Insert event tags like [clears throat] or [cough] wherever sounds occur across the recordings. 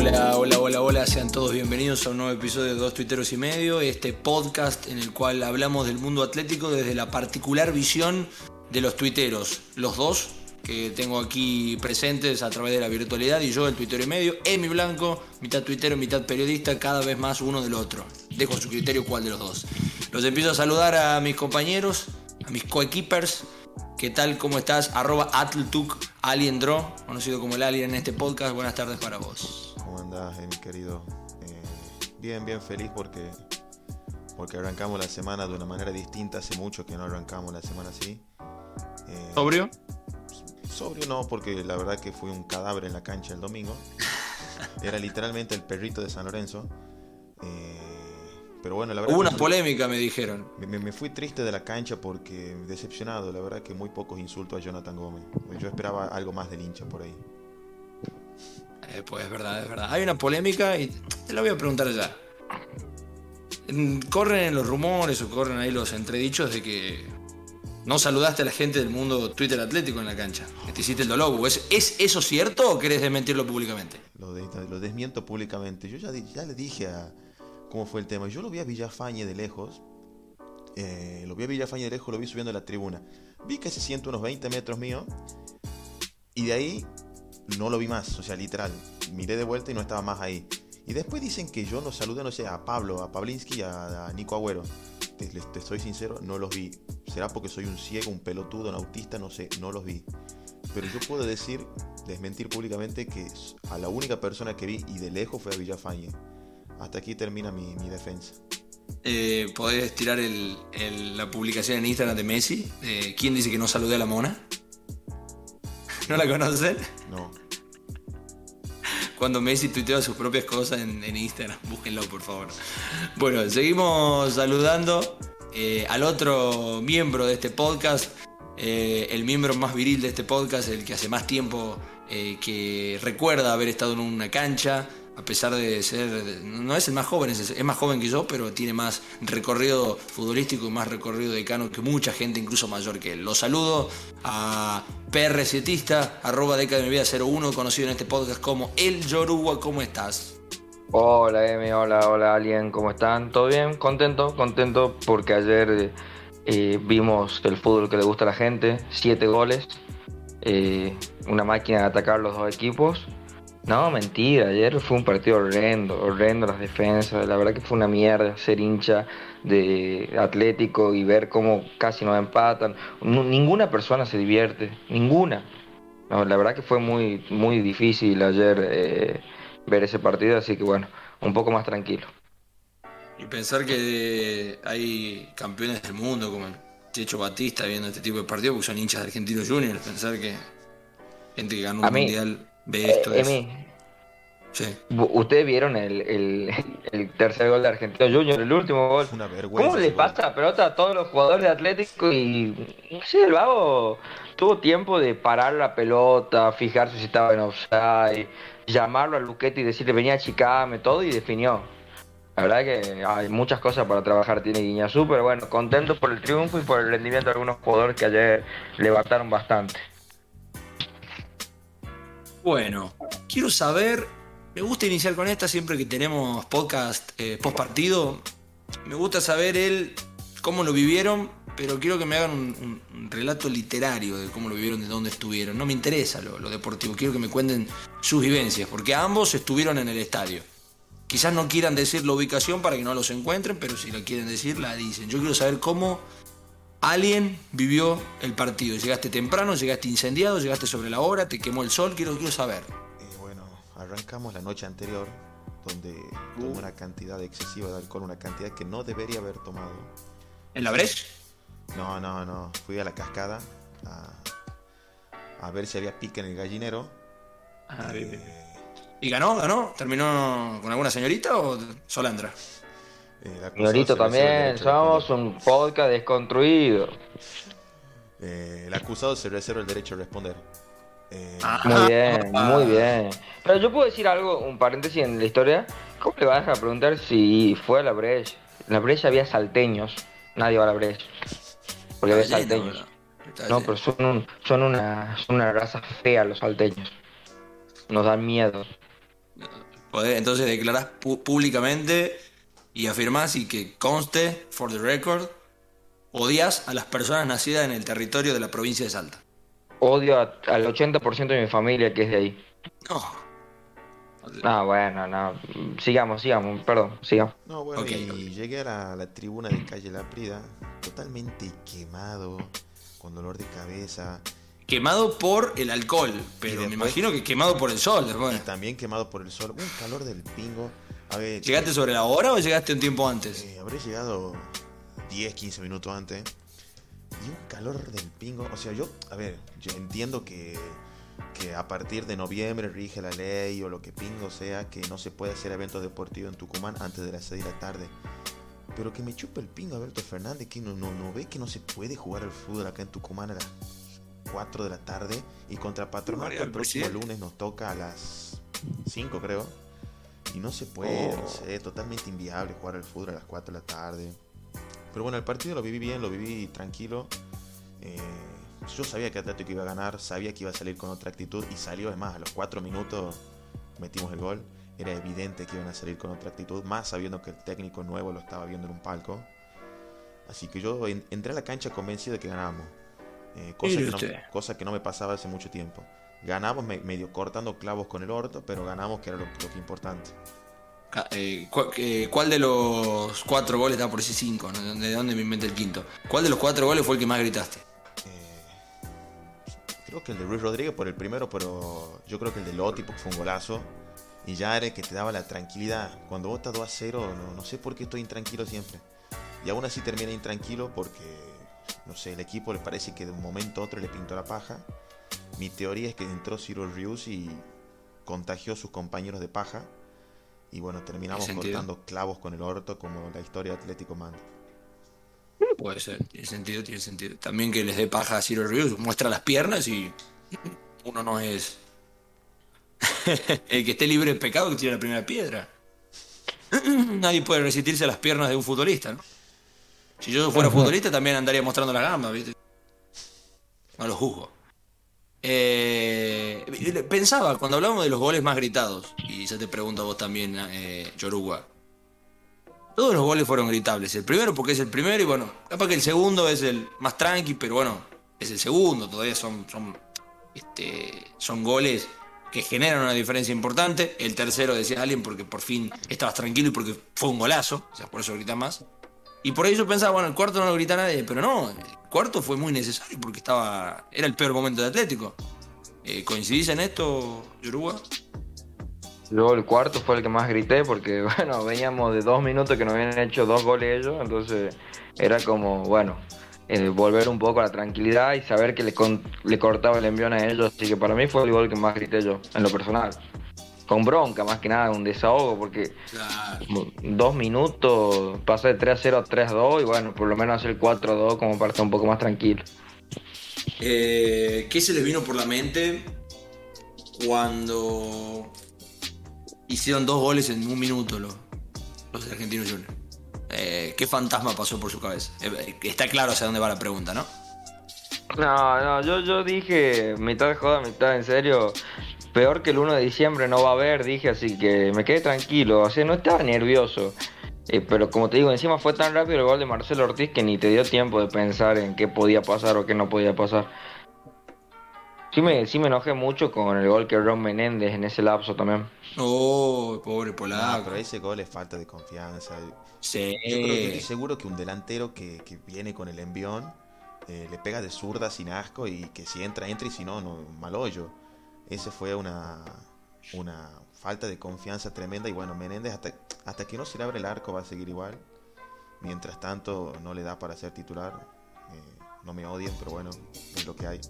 Hola, hola, hola, hola, sean todos bienvenidos a un nuevo episodio de Dos Tuiteros y Medio, este podcast en el cual hablamos del mundo atlético desde la particular visión de los tuiteros, los dos que tengo aquí presentes a través de la virtualidad y yo, el tuitero y medio, Emi Blanco, mitad tuitero, mitad periodista, cada vez más uno del otro. Dejo su criterio cuál de los dos. Los empiezo a saludar a mis compañeros, a mis coequippers. ¿Qué tal? ¿Cómo estás? Arroba Atltuk Aliendro, conocido como el Alien en este podcast. Buenas tardes para vos. ¿Cómo andás, mi querido? Eh, bien, bien feliz porque, porque arrancamos la semana de una manera distinta. Hace mucho que no arrancamos la semana así. Eh, ¿Sobrio? Sobrio no, porque la verdad que fui un cadáver en la cancha el domingo. [laughs] Era literalmente el perrito de San Lorenzo. Eh, pero bueno, la verdad. Hubo una polémica, me dijeron. Me, fui triste de la cancha porque decepcionado. La verdad que muy pocos insultos a Jonathan Gómez. Yo esperaba algo más del hincha por ahí. Eh, pues es verdad, es verdad. Hay una polémica y te la voy a preguntar ya. Corren los rumores o corren ahí los entredichos de que no saludaste a la gente del mundo Twitter Atlético en la cancha. Que te hiciste el dolobo. ¿Es, ¿Es eso cierto o querés desmentirlo públicamente? Lo, desmiento públicamente. Yo ya, ya, le dije a cómo fue el tema. Yo lo vi a Villafañe de lejos. Eh, lo vi a Villafañe de lejos, lo vi subiendo a la tribuna. Vi que se siente unos 20 metros mío. Y de ahí no lo vi más. O sea, literal. Miré de vuelta y no estaba más ahí. Y después dicen que yo no saludé, no sé, a Pablo, a Pablinski y a Nico Agüero te, soy sincero, no los vi. Será porque soy un ciego, un pelotudo, un autista, no sé, no los vi. Pero yo puedo decir, desmentir públicamente que a la única persona que vi y de lejos fue a Villafañe. Hasta aquí termina mi, defensa. Eh, ¿Podés tirar la publicación en Instagram de Messi? ¿Quién dice que no saludé a la mona? [laughs] ¿No la conocen? No cuando Messi tuitea sus propias cosas en, Instagram. [laughs] Búsquenlo, por favor. Bueno, seguimos saludando eh, al otro miembro de este podcast, eh, el miembro más viril de este podcast, el que hace más tiempo eh, que recuerda haber estado en una cancha, a pesar de ser, no es el más joven, es, más joven que yo, pero tiene más recorrido futbolístico y más recorrido de cano que mucha gente, incluso mayor que él. Lo saludo a PR7ista, arroba década de mi vida 01, conocido en este podcast como El Yoruba, ¿cómo estás? Hola Emi, hola, hola Alien, ¿cómo están? ¿Todo bien? Contento, contento porque ayer eh, vimos el fútbol que le gusta a la gente, siete goles, eh, una máquina de atacar los dos equipos no, mentira, ayer fue un partido horrendo, horrendo las defensas, la verdad que fue una mierda ser hincha de Atlético y ver cómo casi nos empatan. ninguna persona se divierte, ninguna. No, la verdad que fue muy, muy difícil ayer eh, ver ese partido, así que bueno, un poco más tranquilo. Y pensar que hay campeones del mundo como Checho Batista viendo este tipo de partidos porque son hinchas de Argentinos Juniors, pensar que gente que ganó un mundial ve esto. Eh, sí. Ustedes vieron [laughs] el, tercer gol de Argentino Junior, el último gol. Una vergüenza, ¿Cómo le pasa la pelota a todos los jugadores de Atlético? Y no sé, el vago tuvo tiempo de parar la pelota, fijarse si estaba en offside, llamarlo a Luquete y decirle venía a chicame, todo y definió. La verdad que hay muchas cosas para trabajar tiene Guiñazú, pero bueno, contento por el triunfo y por el rendimiento de algunos jugadores que ayer levantaron bastante. Bueno, quiero saber, me gusta iniciar con esta siempre que tenemos podcast eh, post partido. Me gusta saber él cómo lo vivieron, pero quiero que me hagan un, relato literario de cómo lo vivieron, de dónde estuvieron. No me interesa lo, deportivo, quiero que me cuenten sus vivencias, porque ambos estuvieron en el estadio. Quizás no quieran decir la ubicación para que no los encuentren, pero si lo quieren decir, la dicen. Yo quiero saber cómo Alguien vivió el partido. Llegaste temprano, llegaste incendiado, llegaste sobre la hora, te quemó el sol. Quiero, quiero saber. Eh, bueno, arrancamos la noche anterior, donde tomé uh. una cantidad excesiva de alcohol, una cantidad que no debería haber tomado. ¿En la Breche? No, no, no. Fui a la cascada a, ver si había pique en el gallinero. Ah, eh, ¿Y ganó? ¿Ganó? ¿Terminó con alguna señorita o Solandra? Eh, también, somos un podcast desconstruido. Eh, el acusado se reserva el derecho a responder. Eh, ah. muy bien, muy bien. Pero yo puedo decir algo, un paréntesis en la historia. ¿Cómo le vas a preguntar si fue a la Breche? En la Breche había salteños. Nadie va a la Breche. Porque había salteños. No, pero son, son, una, son una raza fea los salteños. Nos dan miedo. Entonces declarás públicamente y afirmás y que conste, for the record, odias a las personas nacidas en el territorio de la provincia de Salta. Odio al 80% de mi familia que es de ahí. No. Ah, bueno, no. Sigamos, sigamos, perdón, sigamos. No, bueno, y llegué a la, tribuna de calle La Prida, totalmente quemado, con dolor de cabeza. Quemado por el alcohol, pero me imagino que quemado por el sol, hermano. Y también quemado por el sol. Un calor del pingo. ¿Llegaste sobre la hora o llegaste un tiempo antes? Eh, habré llegado 10, 15 minutos antes. Y un calor del pingo. O sea, yo, a ver, yo entiendo que que a partir de noviembre rige la ley o lo que pingo sea que no se puede hacer eventos deportivos en Tucumán antes de las 6 de la tarde. Pero que me chupa el pingo Alberto Fernández, que no, no, no ve que no se puede jugar al fútbol acá en Tucumán a las 4 de la tarde y contra Patronato el próximo lunes nos toca a las 5 creo. Y no se puede, no oh. sé, totalmente inviable jugar al fútbol a las 4 de la tarde. Pero bueno, el partido lo viví bien, lo viví tranquilo. Eh, yo sabía que Atlético iba a ganar, sabía que iba a salir con otra actitud y salió, es más, a los cuatro minutos metimos el gol. Era evidente que iban a salir con otra actitud, más sabiendo que el técnico nuevo lo estaba viendo en un palco. Así que yo entré a la cancha convencido de que ganábamos. Eh, cosa, que no, me pasaba hace mucho tiempo. Ganamos medio cortando clavos con el orto, pero ganamos que era lo, que importante. Eh, eh, ¿cuál, de los cuatro goles da por ese cinco? ¿De dónde me inventé el quinto? ¿Cuál de los cuatro goles fue el que más gritaste? Creo que el de Luis Rodríguez por el primero, pero yo creo que el de Lotti porque fue un golazo. Y ya era el que te daba la tranquilidad. Cuando vos 2 a 0, no, sé por qué estoy intranquilo siempre. Y aún así termina intranquilo porque, no sé, el equipo le parece que de un momento a otro le pintó la paja. Mi teoría es que entró Ciro Rius y contagió a sus compañeros de paja. Y bueno, terminamos cortando clavos con el orto como la historia de Atlético manda. Puede ser, tiene sentido, tiene sentido. También que les dé paja a Zero Reviews, muestra las piernas y uno no es [laughs] el que esté libre de pecado que tiene la primera piedra. [clears throat] Nadie puede resistirse a las piernas de un futbolista, ¿no? Si yo fuera futbolista también andaría mostrando la gamba, ¿viste? No lo juzgo. Eh, pensaba, cuando hablamos de los goles más gritados, y ya te pregunto a vos también, eh, Yoruba, todos los goles fueron gritables. El primero porque es el primero y bueno, capaz que el segundo es el más tranqui, pero bueno, es el segundo. Todavía son, son, este, son goles que generan una diferencia importante. El tercero decía alguien porque por fin estabas tranquilo y porque fue un golazo, o sea, por eso grita más. Y por ahí yo pensaba, bueno, el cuarto no lo grita nadie, pero no, cuarto fue muy necesario porque estaba era el peor momento de Atlético. Eh, ¿Coincidís en esto, Yoruba? Luego el cuarto fue el que más grité porque, [laughs] bueno, veníamos de dos minutos que nos habían hecho dos goles ellos, entonces era como, bueno, eh, volver un poco a la tranquilidad y saber que le, le cortaba el envión a ellos. Así que para mí fue el gol que más grité yo, en lo personal. Con bronca, más que nada, un desahogo, porque dos minutos, pasé de 3 a 0 a 3 a 2 y bueno, por lo menos hacer el 4 a 2 como para estar un poco más tranquilo. Eh, ¿Qué se les vino por la mente cuando hicieron dos goles en un minuto los, los argentinos juniors. Eh, ¿Qué fantasma pasó por su cabeza? Eh, está claro hacia dónde va la pregunta, ¿no? No, no, yo, yo dije mitad de joda, mitad en serio. Peor que el 1 de diciembre no va a haber, dije, así que me quedé tranquilo. O sea, no estaba nervioso. Eh, pero como te digo, encima fue tan rápido el gol de Marcelo Ortiz que ni te dio tiempo de pensar en qué podía pasar o qué no podía pasar. Sí me, sí me enojé mucho con el gol que Ron Menéndez en ese lapso también. Oh, pobre polaco. pero ese gol es falta de confianza. Sí. Yo creo que estoy seguro que un delantero que, viene con el envión eh, le pega de zurda sin asco y que si entra, entra y si no, no mal hoyo. Ese fue una, una falta de confianza tremenda y bueno, Menéndez hasta, hasta que no se le abre el arco va a seguir igual. Mientras tanto no le da para ser titular. Eh, no me odien, pero bueno, es lo que hay.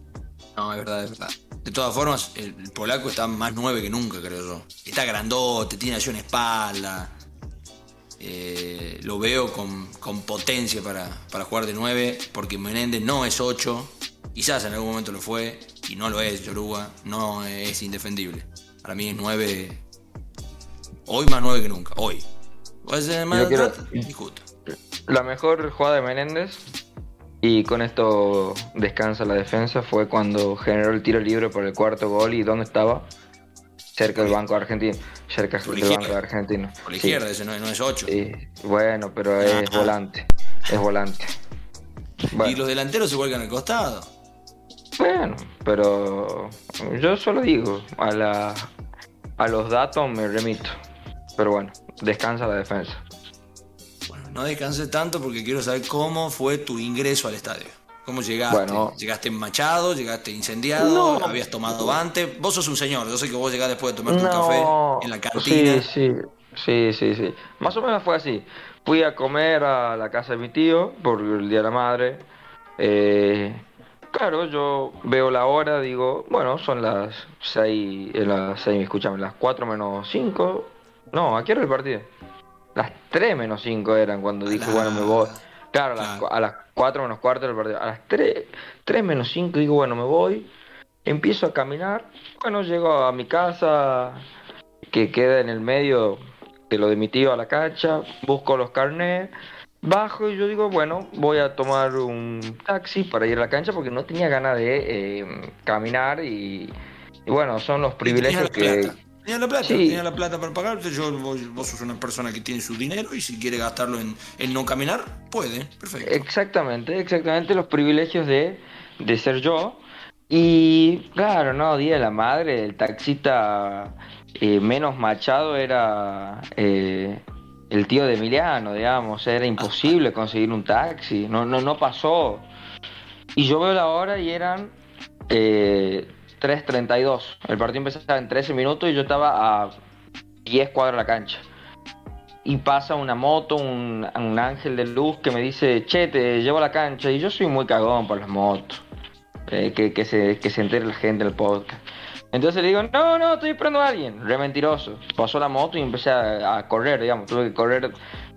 No, es verdad, es verdad. De todas formas, el, polaco está más nueve que nunca, creo yo. Está grandote, tiene allí una espalda. Eh, lo veo con, potencia para, jugar de nueve, porque Menéndez no es ocho. Quizás en algún momento lo fue, y no lo es, Yoruba. No es indefendible. Para mí es nueve. Hoy más nueve que nunca, hoy. Puede ser más La mejor jugada de Menéndez y con esto descansa la defensa. Fue cuando generó el tiro libre por el cuarto gol y ¿dónde estaba? Cerca del banco argentino. cerca del banco. Argentino. Por la Sí, izquierda, ese no, no es 8. sí. Bueno, pero es Ah. volante. Es volante. Y los delanteros se vuelcan al costado. Bueno, pero yo solo digo, a, la, a los datos me remito. Pero bueno, descansa la defensa. Bueno, no descanses tanto porque quiero saber cómo fue tu ingreso al estadio. ¿Cómo llegaste? Bueno. ¿Llegaste machado? ¿Llegaste incendiado? No. ¿Habías tomado antes? Vos sos un señor, yo sé que vos llegás después de tomarte un No, café en la cantina. Sí, sí, sí, sí, sí. Más o menos fue así. Fui a comer a la casa de mi tío por el Día de la Madre. Eh, claro, yo veo la hora, digo, bueno, son las 6, las 6, escúchame, las 4 menos 5. No, ¿a qué hora el partido? Las 3 menos 5 eran cuando dije, la- bueno, me voy. Claro, a las, Claro. a las 4 menos cuarto del partido. A las 3, 3 menos 5 digo, bueno, me voy. Empiezo a caminar. Bueno, llego a mi casa, que queda en el medio de lo de mi tío a la cancha. Busco los carnets. Bajo y yo digo, bueno, voy a tomar un taxi para ir a la cancha porque no tenía ganas de eh, caminar y, y bueno, son los privilegios que... Tenía la plata, Sí. tenía la plata para pagarte. Yo, vos, vos sos una persona que tiene su dinero y si quiere gastarlo en, en no caminar, puede. Perfecto. Exactamente, exactamente los privilegios de, de ser yo. Y claro, no, Día de la Madre, el taxista eh, menos machado era eh, el tío de Emiliano, digamos, era imposible [laughs] conseguir un taxi, no, no, no pasó. Y yo veo la hora y eran eh, 3.32, el partido empezaba en 13 minutos y yo estaba a 10 cuadras de la cancha y pasa una moto, un, un ángel de luz que me dice, che, te llevo a la cancha. Y yo soy muy cagón por las motos. Eh, que, que, se, que se entere la gente del podcast. Entonces le digo, no, no, estoy esperando a alguien. Re mentiroso. Pasó la moto y empecé a, a correr, digamos. Tuve que correr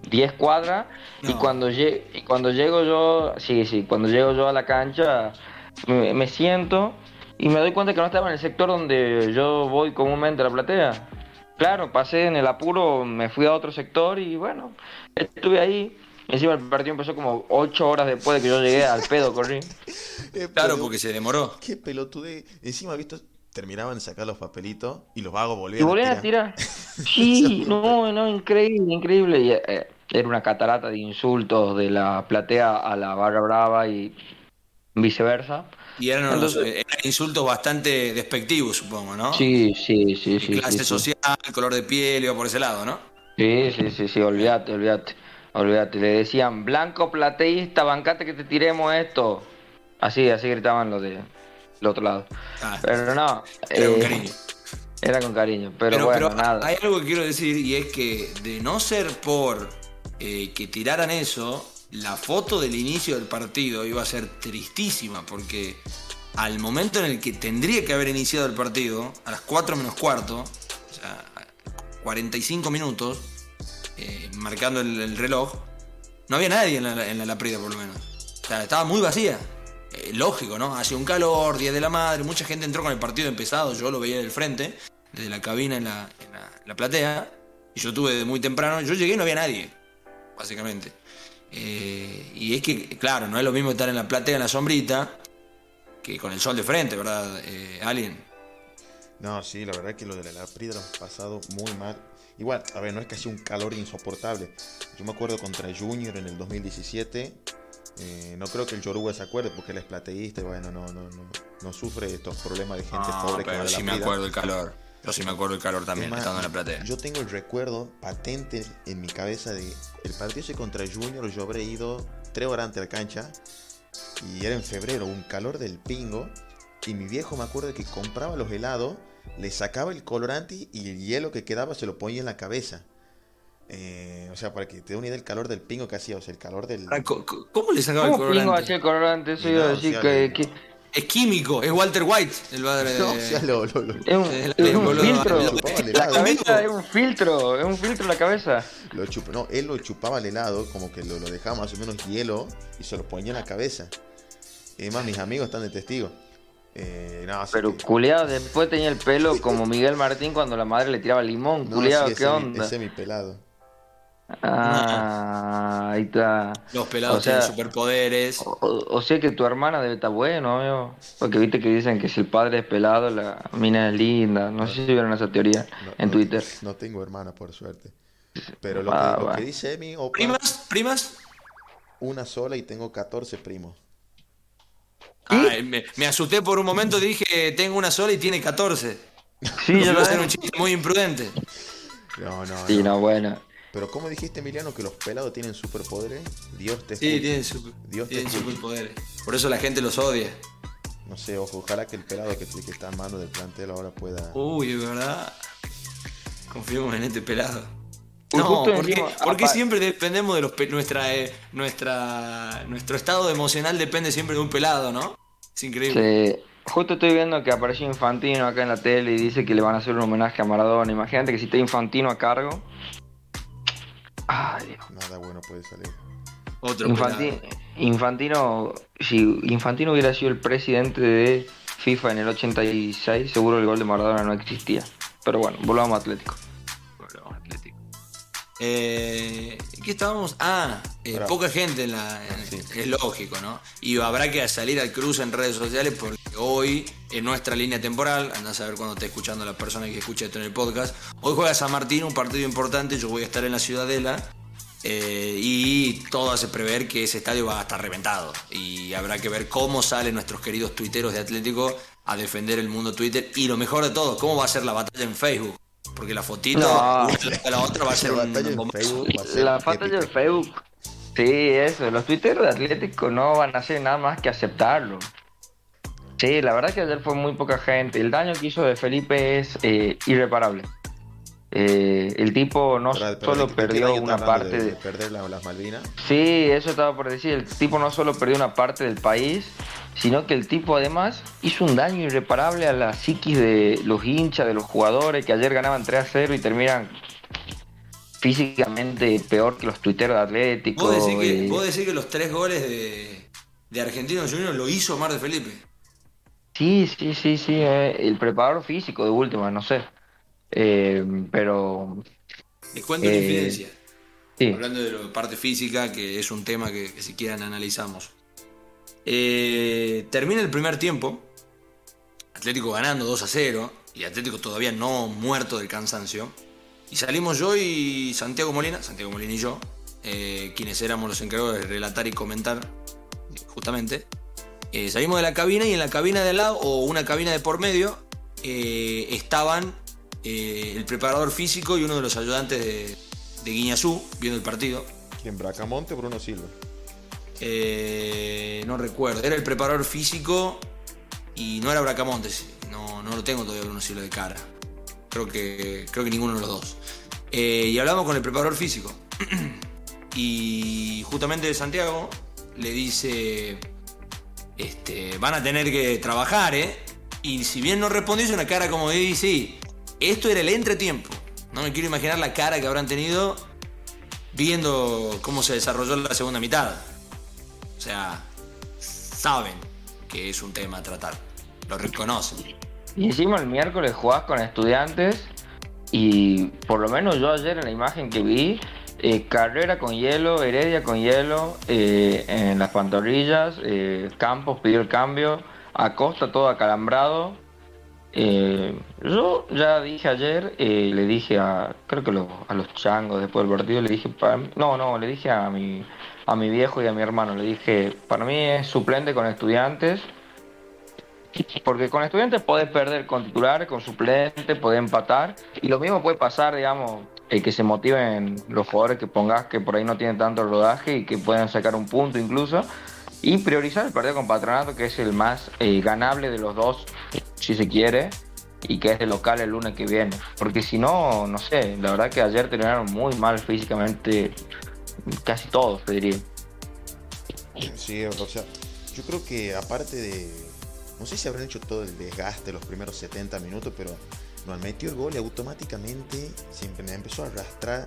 10 cuadras. Y, cuando lle- y cuando llego yo, sí, sí, cuando llego yo a la cancha, me, me siento y me doy cuenta que no estaba en el sector donde yo voy comúnmente a la platea. Claro, pasé en el apuro, me fui a otro sector y bueno, estuve ahí. Encima el partido empezó como 8 horas después de que yo llegué al pedo, corrí. [laughs] Claro, porque se demoró. Qué pelotude. Encima, visto, terminaban de sacar los papelitos y los vagos Y volvían volvían a tirar. [laughs] Sí, no, no, increíble, increíble. Y, eh, era una catarata de insultos de la platea a la barra brava y viceversa. Y eran, unos- Entonces- eran insultos bastante despectivos, supongo, ¿no? Sí, sí, sí, sí. clase sí, sí. social, color de piel, iba por ese lado, ¿no? Sí, sí, sí, sí, olvídate, olvídate, olvídate. Le decían, blanco plateísta, bancate que te tiremos esto. Así, así gritaban los de del otro lado. Ah, Pero no. era con eh, cariño. Era con cariño, pero, Pero, bueno, pero nada. hay algo que quiero decir y es que de no ser por eh, que tiraran eso, la foto del inicio del partido iba a ser tristísima porque al momento en el que tendría que haber iniciado el partido, a las 4 menos cuarto, o sea, a 45 minutos, eh, marcando el, el reloj, no había nadie en la, en la por lo menos. O sea, estaba muy vacía. Eh, lógico, ¿no? Hacía un calor, Día de la Madre, mucha gente entró con el partido empezado, yo lo veía del frente, desde la cabina en la, la- platea, y yo tuve muy temprano, yo llegué y no había nadie, básicamente. Eh, y es que, claro, no es lo mismo estar en la platea, en la sombrita, que con el sol de frente, ¿verdad, eh, Alien? No, sí, la verdad que lo de la Laprida lo han pasado muy mal. Igual, a ver, no es que hacía un calor insoportable. Yo me acuerdo contra Junior en el 2017. Eh, no creo que el Yoruba se acuerde porque él es plateísta y bueno, no, no, no, no sufre estos problemas de gente No, pobre que pero a la sí me acuerdo el calor. Yo sí me acuerdo el calor también, estando en la platea. Yo tengo el recuerdo patente en mi cabeza de el partido ese contra Junior. Yo habré ido tres horas antes de la cancha y era en febrero, un calor del pingo. Y mi viejo me acuerdo que compraba los helados, le sacaba el colorante y el hielo que quedaba se lo ponía en la cabeza. Eh, o sea, para que te dé una idea del calor del pingo que hacía, o sea, el calor del. Co- ¿Cómo le sacaba el ¿Cómo pingo colorante? hacía el colorante? Eso iba a decir que, Es químico, es Walter White, el padre [laughs] de... No, o sea, lo- lo- lo- es un, Es es filtro. lo el La cabeza es un filtro, es un filtro la cabeza. Lo chupa- no, él lo chupaba el helado, como que lo, lo dejaba más o menos hielo y se lo ponía en la cabeza. Y además, mis amigos están de testigo. Eh, no, Pero que- culiado, después tenía el pelo [laughs] como Miguel Martín cuando la madre le tiraba limón. no, Culiado, sí, ¿qué onda? Ese es mi pelado. Ah, ahí está. Los pelados O sea, tienen superpoderes. O, o- o sea que tu hermana debe estar bueno, amigo. Porque viste que dicen que si el padre es pelado, la mina es linda. No sé si vieron esa teoría No, en no- Twitter. No tengo hermana, por suerte. Pero lo, Ah, que, lo que dice mi opa, ¿Primas? ¿Primas? una sola y tengo 14 primos. Ah, me, me asusté por un momento, dije, tengo una sola y tiene 14. Sí, yo a lo un chiste muy imprudente. No, no, Sí, no. no, bueno. Pero ¿cómo dijiste, Emiliano, que los pelados tienen superpoderes? Dios te Sí, tienen, super- Dios te tienen superpoderes. Por eso la gente los odia. No sé, ojo, ojalá que el pelado que, que está en mano del plantel ahora pueda... Uy, de verdad. Confiemos en este pelado. Uy, No, justo porque, porque siempre dependemos de los nuestra, eh, nuestra nuestro estado emocional depende siempre de un pelado, ¿no? Es increíble. Sí. Justo estoy viendo que apareció Infantino acá en la tele y dice que le van a hacer un homenaje a Maradona. Imagínate que si está Infantino a cargo. Ay. Nada bueno puede salir. Otro Infanti-. Infantino, si Infantino hubiera sido el presidente de FIFA en el 86, seguro el gol de Maradona no existía. Pero bueno, volvamos a Atlético. Eh, ¿Qué estábamos? Ah, eh, poca gente en la. en- Sí. Es lógico, ¿no? Y habrá que salir al cruce en redes sociales porque hoy, en nuestra línea temporal, andás a ver cuando esté escuchando la persona que escucha esto en el podcast. Hoy juega San Martín, un partido importante. Yo voy a estar en la Ciudadela. eh, y todo hace prever que ese estadio va a estar reventado. Y habrá que ver cómo salen nuestros queridos tuiteros de Atlético a defender el mundo Twitter. Y lo mejor de todo, cómo va a ser la batalla en Facebook. Porque la fotito, No. una la otra va a ser La un batalla en bombazo. Facebook va a ser La batalla de épica. Facebook. Sí, eso. Los tuiteros de Atlético no van a hacer nada más que aceptarlo. Sí, la verdad que ayer fue muy poca gente. El daño que hizo de Felipe es eh, irreparable. Eh, el tipo no Pero- pero solo ¿de qué- de qué perdió una parte de, de... de perder la- las Malvinas. Sí, eso estaba por decir. El tipo no solo perdió una parte del país, sino que el tipo además hizo un daño irreparable a la psiquis de los hinchas, de los jugadores, que ayer ganaban 3 a 0 y terminan físicamente peor que los tuiteros de Atlético. ¿Vos decís, que, eh, vos decís que los tres goles de, de Argentinos Juniors lo hizo Mar de Felipe. Sí, sí, sí, sí. eh, el preparador físico de última, no sé. Eh, pero Les cuento una Eh, infidencia. sí. Hablando de la parte física, que es un tema que, que si quieran analizamos. Eh, termina el primer tiempo, Atlético ganando 2 a 0, y Atlético todavía no muerto del cansancio. Y salimos yo y Santiago Molina, Santiago Molina y yo, eh, quienes éramos los encargados de relatar y comentar, justamente. Salimos de la cabina y en la cabina de al lado, o una cabina de por medio, estaban eh, el preparador físico y uno de los ayudantes de, de Guiñazú viendo el partido. ¿Quién? Bracamonte o Bruno Silva. Eh, no recuerdo, era el preparador físico y no era Bracamontes, no, no lo tengo todavía Bruno Silva de cara. Creo que, creo que ninguno de los dos. Eh, y hablamos con el preparador físico. [clears throat] y justamente Santiago le dice, este, van a tener que trabajar, ¿eh? Y si bien no respondió, hizo una cara como de, "Y sí, esto era el entretiempo. No me quiero imaginar la cara que habrán tenido viendo cómo se desarrolló la segunda mitad. O sea, saben que es un tema a tratar. Lo reconocen. Y encima el miércoles jugás con estudiantes y por lo menos yo ayer en la imagen que vi, eh, Carrera con hielo, Heredia con hielo, eh, en las pantorrillas, eh, Campos pidió el cambio, Acosta todo acalambrado. Eh, yo ya dije ayer, eh, le dije a, creo que a los changos después del partido, le dije, para no, no, le dije a mi, a mi viejo y a mi hermano, le dije, para mí es suplente con estudiantes. Porque con estudiantes podés perder con titular, con suplente, podés empatar. Y lo mismo puede pasar, digamos, el que se motiven los jugadores que pongas que por ahí no tienen tanto rodaje y que puedan sacar un punto incluso. Y priorizar el partido con Patronato, que es el más eh, ganable de los dos, si se quiere, y que es de local el lunes que viene. Porque si no, no sé, la verdad que ayer terminaron muy mal físicamente, casi todos, te diría. Sí, o sea, yo creo que aparte de. No sé si habrán hecho todo el desgaste los primeros 70 minutos, pero nos metió el gol y automáticamente se empe- empezó a arrastrar.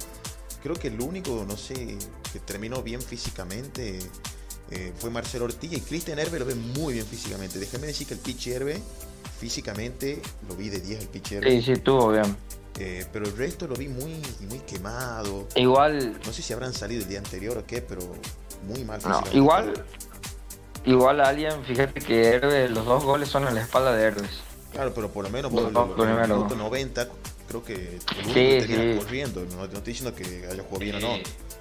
Creo que el único, no sé, que terminó bien físicamente eh, fue Marcelo Ortiz y Cristian Herbe lo ve muy bien físicamente. Déjame decir que el Pichi Herbe, físicamente, lo vi de 10 el Pichi Herbe. Sí, sí, estuvo bien. Eh, pero el resto lo vi muy, muy quemado. Igual. No sé si habrán salido el día anterior o qué, pero muy mal. No, igual. Igual alguien, fíjate que Herves, los dos goles son en la espalda de Herves. Claro, pero por lo menos por el, minuto 90 creo que el sí, sí. corriendo. No, no, estoy diciendo que haya jugado bien o no.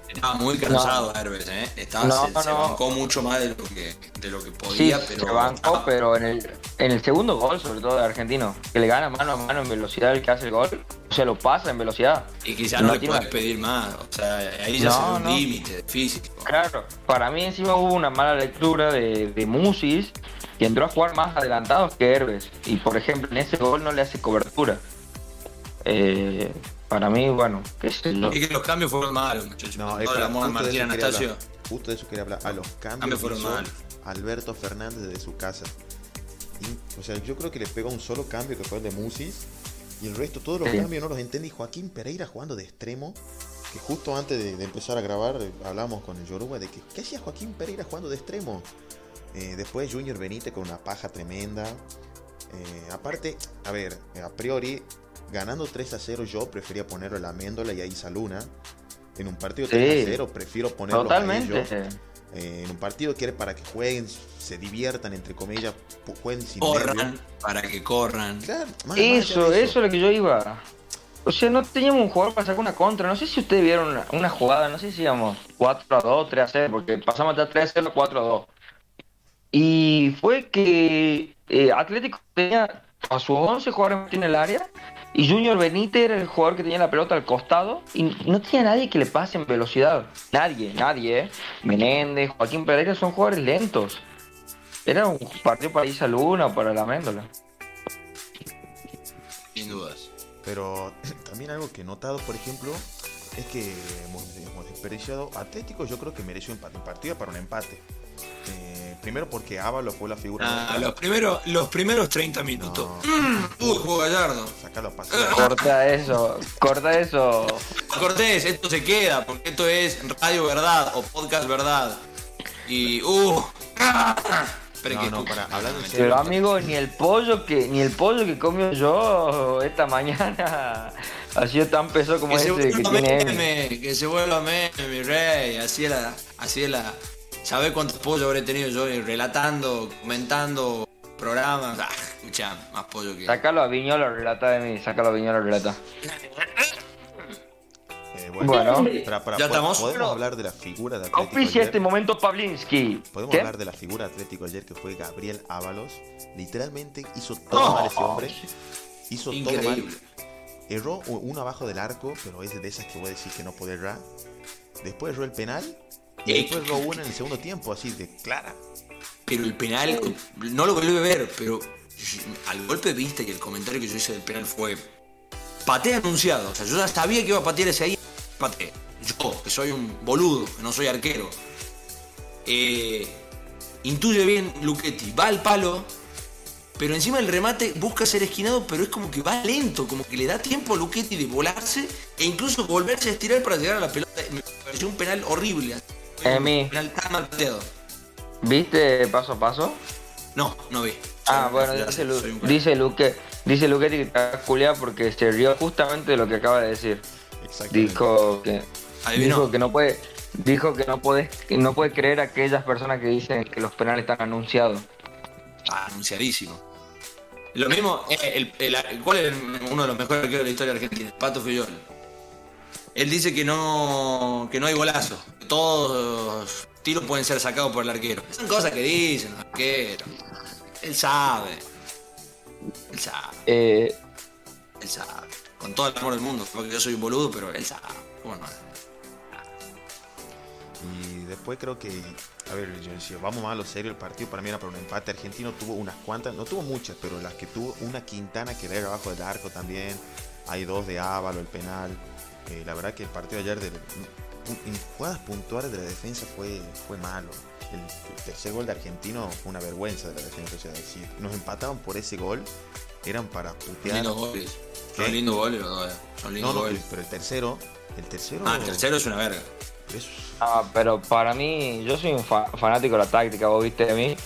Estaba muy cansado no. Herbes, ¿eh? Estaba, no, se, se, bancó mucho más de lo que, de lo que podía, sí, pero. Se bancó, pero en el, en el segundo gol, sobre todo de Argentino, que le gana mano a mano en velocidad el que hace el gol, o sea, lo pasa en velocidad. Y quizás no, le puedes pedir más, o sea, ahí ya se un límite físico. Claro, para mí encima hubo una mala lectura de, de Musis, que entró a jugar más adelantado que Herbes, y por ejemplo, en ese gol no le hace cobertura. Eh, para mí, bueno, qué sé yo. Y que los cambios fueron malos, muchachos. No, es para Martín Anastasio. Justo de eso quería hablar. A los cambios, cambios fueron malos. Alberto Fernández desde su casa. Y, o sea, yo creo que le pegó un solo cambio que fue el de Musis. Y el resto, todos los sí. cambios no los entendí. Joaquín Pereira jugando de extremo. Que justo antes de, de empezar a grabar eh, hablamos con el Yoruba de que ¿qué hacía Joaquín Pereira jugando de extremo? Eh, después Junior Benítez con una paja tremenda. Eh, aparte, a ver, a priori ganando 3 a 0 yo prefería ponerlo a la Méndola y a Isa Luna. En un partido 3 sí, a 0 prefiero ponerlo totalmente. a ellos. Eh, en un partido que para que jueguen, se diviertan, entre comillas, jueguen sin Corran, nervio. para que corran. Claro, más, eso, más eso, eso es lo que yo iba. O sea, no teníamos un jugador para sacar una contra. No sé si ustedes vieron una, una jugada, no sé si íbamos 4 a 2, 3 a 0, porque pasamos de 3 a 0 4 a 2. Y fue que eh, Atlético tenía a sus 11 jugadores en el área y Junior Benítez era el jugador que tenía la pelota al costado y no tenía nadie que le pase en velocidad. Nadie, nadie, ¿eh? Menéndez, Joaquín Pereira son jugadores lentos. Era un partido para Isa Luna o para la Méndola. Sin dudas. Pero [clears throat] también algo que he notado, por ejemplo, es que hemos, hemos desperdiciado Atlético. Yo creo que mereció empate, un partido para un empate. Eh, primero porque Ávalo fue la figura. Ah, los, primeros, los primeros 30 minutos. No. Mm, uh, Gallardo. Sacalo a pasear. Corta eso, corta eso. Cortés, esto se queda, porque esto es Radio Verdad o Podcast Verdad. Y. Uh. Pero, no, no, para, hablando en serio, Pero amigo, ni el pollo que ni el pollo que comió yo esta mañana [laughs] ha sido tan peso como que ese se que meme, Que se vuelva meme, mi rey. Así es la. Así es la ¿Sabés cuántos pollos habré tenido yo relatando, comentando programas? Ah, escucha, más pollo que. Sácalo a Viñolo, relata de mí, sácalo a Viñolo, relata. Eh, bueno, bueno para, para, ya estamos. Podemos hablar de la figura de Atlético. Oficia este momento Pavlinsky. Podemos ¿Qué? hablar de la figura de Atlético ayer que fue Gabriel Ábalos. Literalmente hizo todo oh, mal ese hombre. Hizo increíble. todo mal. Erró uno abajo del arco, pero es de esas que voy a decir que no puede errar. Después erró el penal y después lo una en el segundo tiempo, así de clara. Pero el penal, no lo volví a ver, pero al golpe de vista y el comentario que yo hice del penal fue paté anunciado. O sea, yo ya sabía que iba a patear ese ahí, pateé. Yo, que soy un boludo, que no soy arquero. Eh, intuye bien Luchetti, va al palo, pero encima el remate busca ser esquinado, pero es como que va lento, como que le da tiempo a Luchetti de volarse e incluso volverse a estirar para llegar a la pelota. Me pareció un penal horrible. Emi. ¿Viste paso a paso? No, no vi. Ah, bueno, dice, Lu dice Luquetti que está culiado porque se rió justamente de lo que acaba de decir. Dijo que dijo que no puede dijo que no puede no puede creer a aquellas personas que dicen que los penales están anunciados. Ah, anunciadísimo. Lo mismo, eh, el, el, ¿cuál es uno de los mejores arqueros de la historia de Argentina? Pato Fillol. Él dice que no, que no hay golazo. Que todos tiros pueden ser sacados por el arquero. Son cosas que dicen los arqueros. Él sabe. Él sabe. Eh... Él sabe. Con todo el amor del mundo. Porque yo soy un boludo, pero él sabe. ¿Cómo no? Y después creo que, a ver, decía, vamos más a lo serio, el partido para mí era para un empate. Argentino tuvo unas cuantas, no tuvo muchas, pero las que tuvo, una Quintana que era abajo del arco también. Hay dos de Ávalo, el penal. Eh, la verdad que el partido de ayer, de, en jugadas puntuales de la defensa, fue, fue malo. El, el, tercer gol de Argentino fue una vergüenza de la defensa. O sea, si nos empataban por ese gol, eran para putear. Lindos goles. Son lindos goles los dos. Son lindos no, no, goles. Pero el tercero, el tercero. Ah, el tercero es una verga. Es... Ah, pero para mí, yo soy un fa fanático de la táctica, vos viste de mí.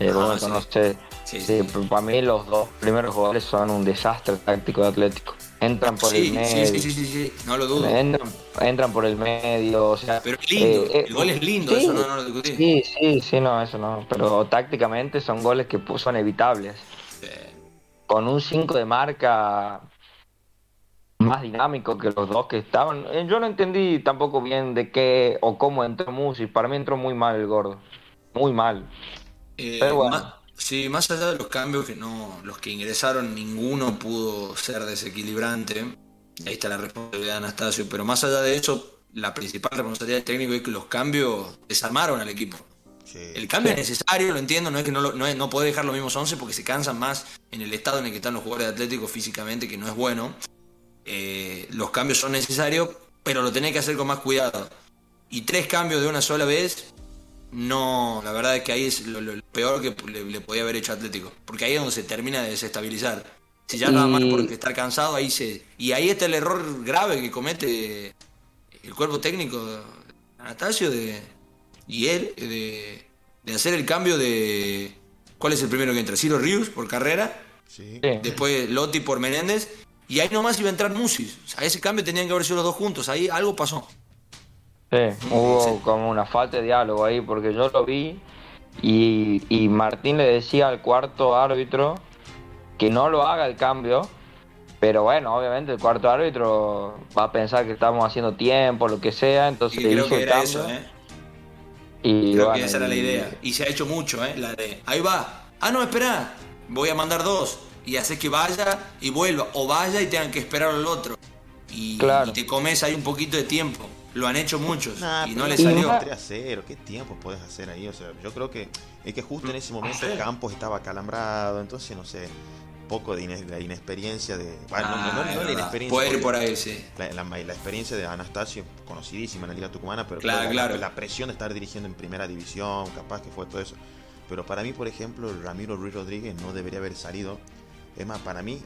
Eh, ah, bueno, sí. no sé. Sí, sí, sí. Para mí los dos primeros jugadores son un desastre táctico de Atlético. Entran por Sí, el medio. sí, sí, sí, sí, sí, no lo dudo. Entran, entran por el medio, o sea. Pero es lindo, eh, eh, el gol es lindo, sí, eso no, no lo discutí. Sí, sí, sí, no, eso no. Pero tácticamente son goles que son evitables. Eh, Con un 5 de marca más dinámico que los dos que estaban. Eh, Yo no entendí tampoco bien de qué o cómo entró Musi. Para mí entró muy mal el gordo. Muy mal. Eh, Pero bueno. ma- sí, más allá de los cambios que no, los que ingresaron, ninguno pudo ser desequilibrante. Ahí está la responsabilidad de Anastasio. Pero más allá de eso, la principal responsabilidad del técnico es que los cambios desarmaron al equipo. Sí. El cambio Sí. es necesario, lo entiendo, no es que no, lo- no, es- no puede dejar los mismos 11 porque se cansan más en el estado en el que están los jugadores de Atlético físicamente, que no es bueno. Eh, los cambios son necesarios, pero lo tenés que hacer con más cuidado. Y tres cambios de una sola vez, no, la verdad es que ahí es lo, lo peor que le, le podía haber hecho Atlético. Porque ahí es donde se termina de desestabilizar. Si ya estaba Y- mal por estar cansado, ahí se. Y ahí está el error grave que comete el cuerpo técnico Anastasio de, y él de, de hacer el cambio de. ¿Cuál es el primero que entra? Ciro Rius por carrera. Sí. después Lotti por Menéndez, y ahí nomás iba a entrar Musis. O sea, ese cambio tenían que haber sido los dos juntos, ahí algo pasó. Sí, hubo como una falta de diálogo ahí, porque yo lo vi y, y Martín le decía al cuarto árbitro que no lo haga el cambio, pero bueno, obviamente el cuarto árbitro va a pensar que estamos haciendo tiempo, lo que sea, entonces Y le creo hizo que el era cambio. eso, ¿eh? Y Creo bueno, que esa era la idea. Y se ha hecho mucho, ¿eh? La de, ahí va. Ah, no, espera. Voy a mandar dos. Y haces que vaya y vuelva. O vaya y tengan que esperar al otro. Y, Claro. y te comes ahí un poquito de tiempo. Lo han hecho muchos. Nah, y no le salió. no- 3 a 0, ¿qué tiempo puedes hacer ahí? O sea, yo creo que es que justo en ese momento Sí. Campos estaba acalambrado, entonces no sé, poco de ines- la inexperiencia de. Bueno, no- Ah, no, no es la inexperiencia. Puede ir por ahí, sí. La, la- la experiencia de Anastasio, conocidísima en la Liga Tucumana, pero Claro. La, presión de estar dirigiendo en primera división, capaz que fue todo eso. Pero para mí, por ejemplo, Ramiro Ruiz Rodríguez no debería haber salido. Es más, para mí,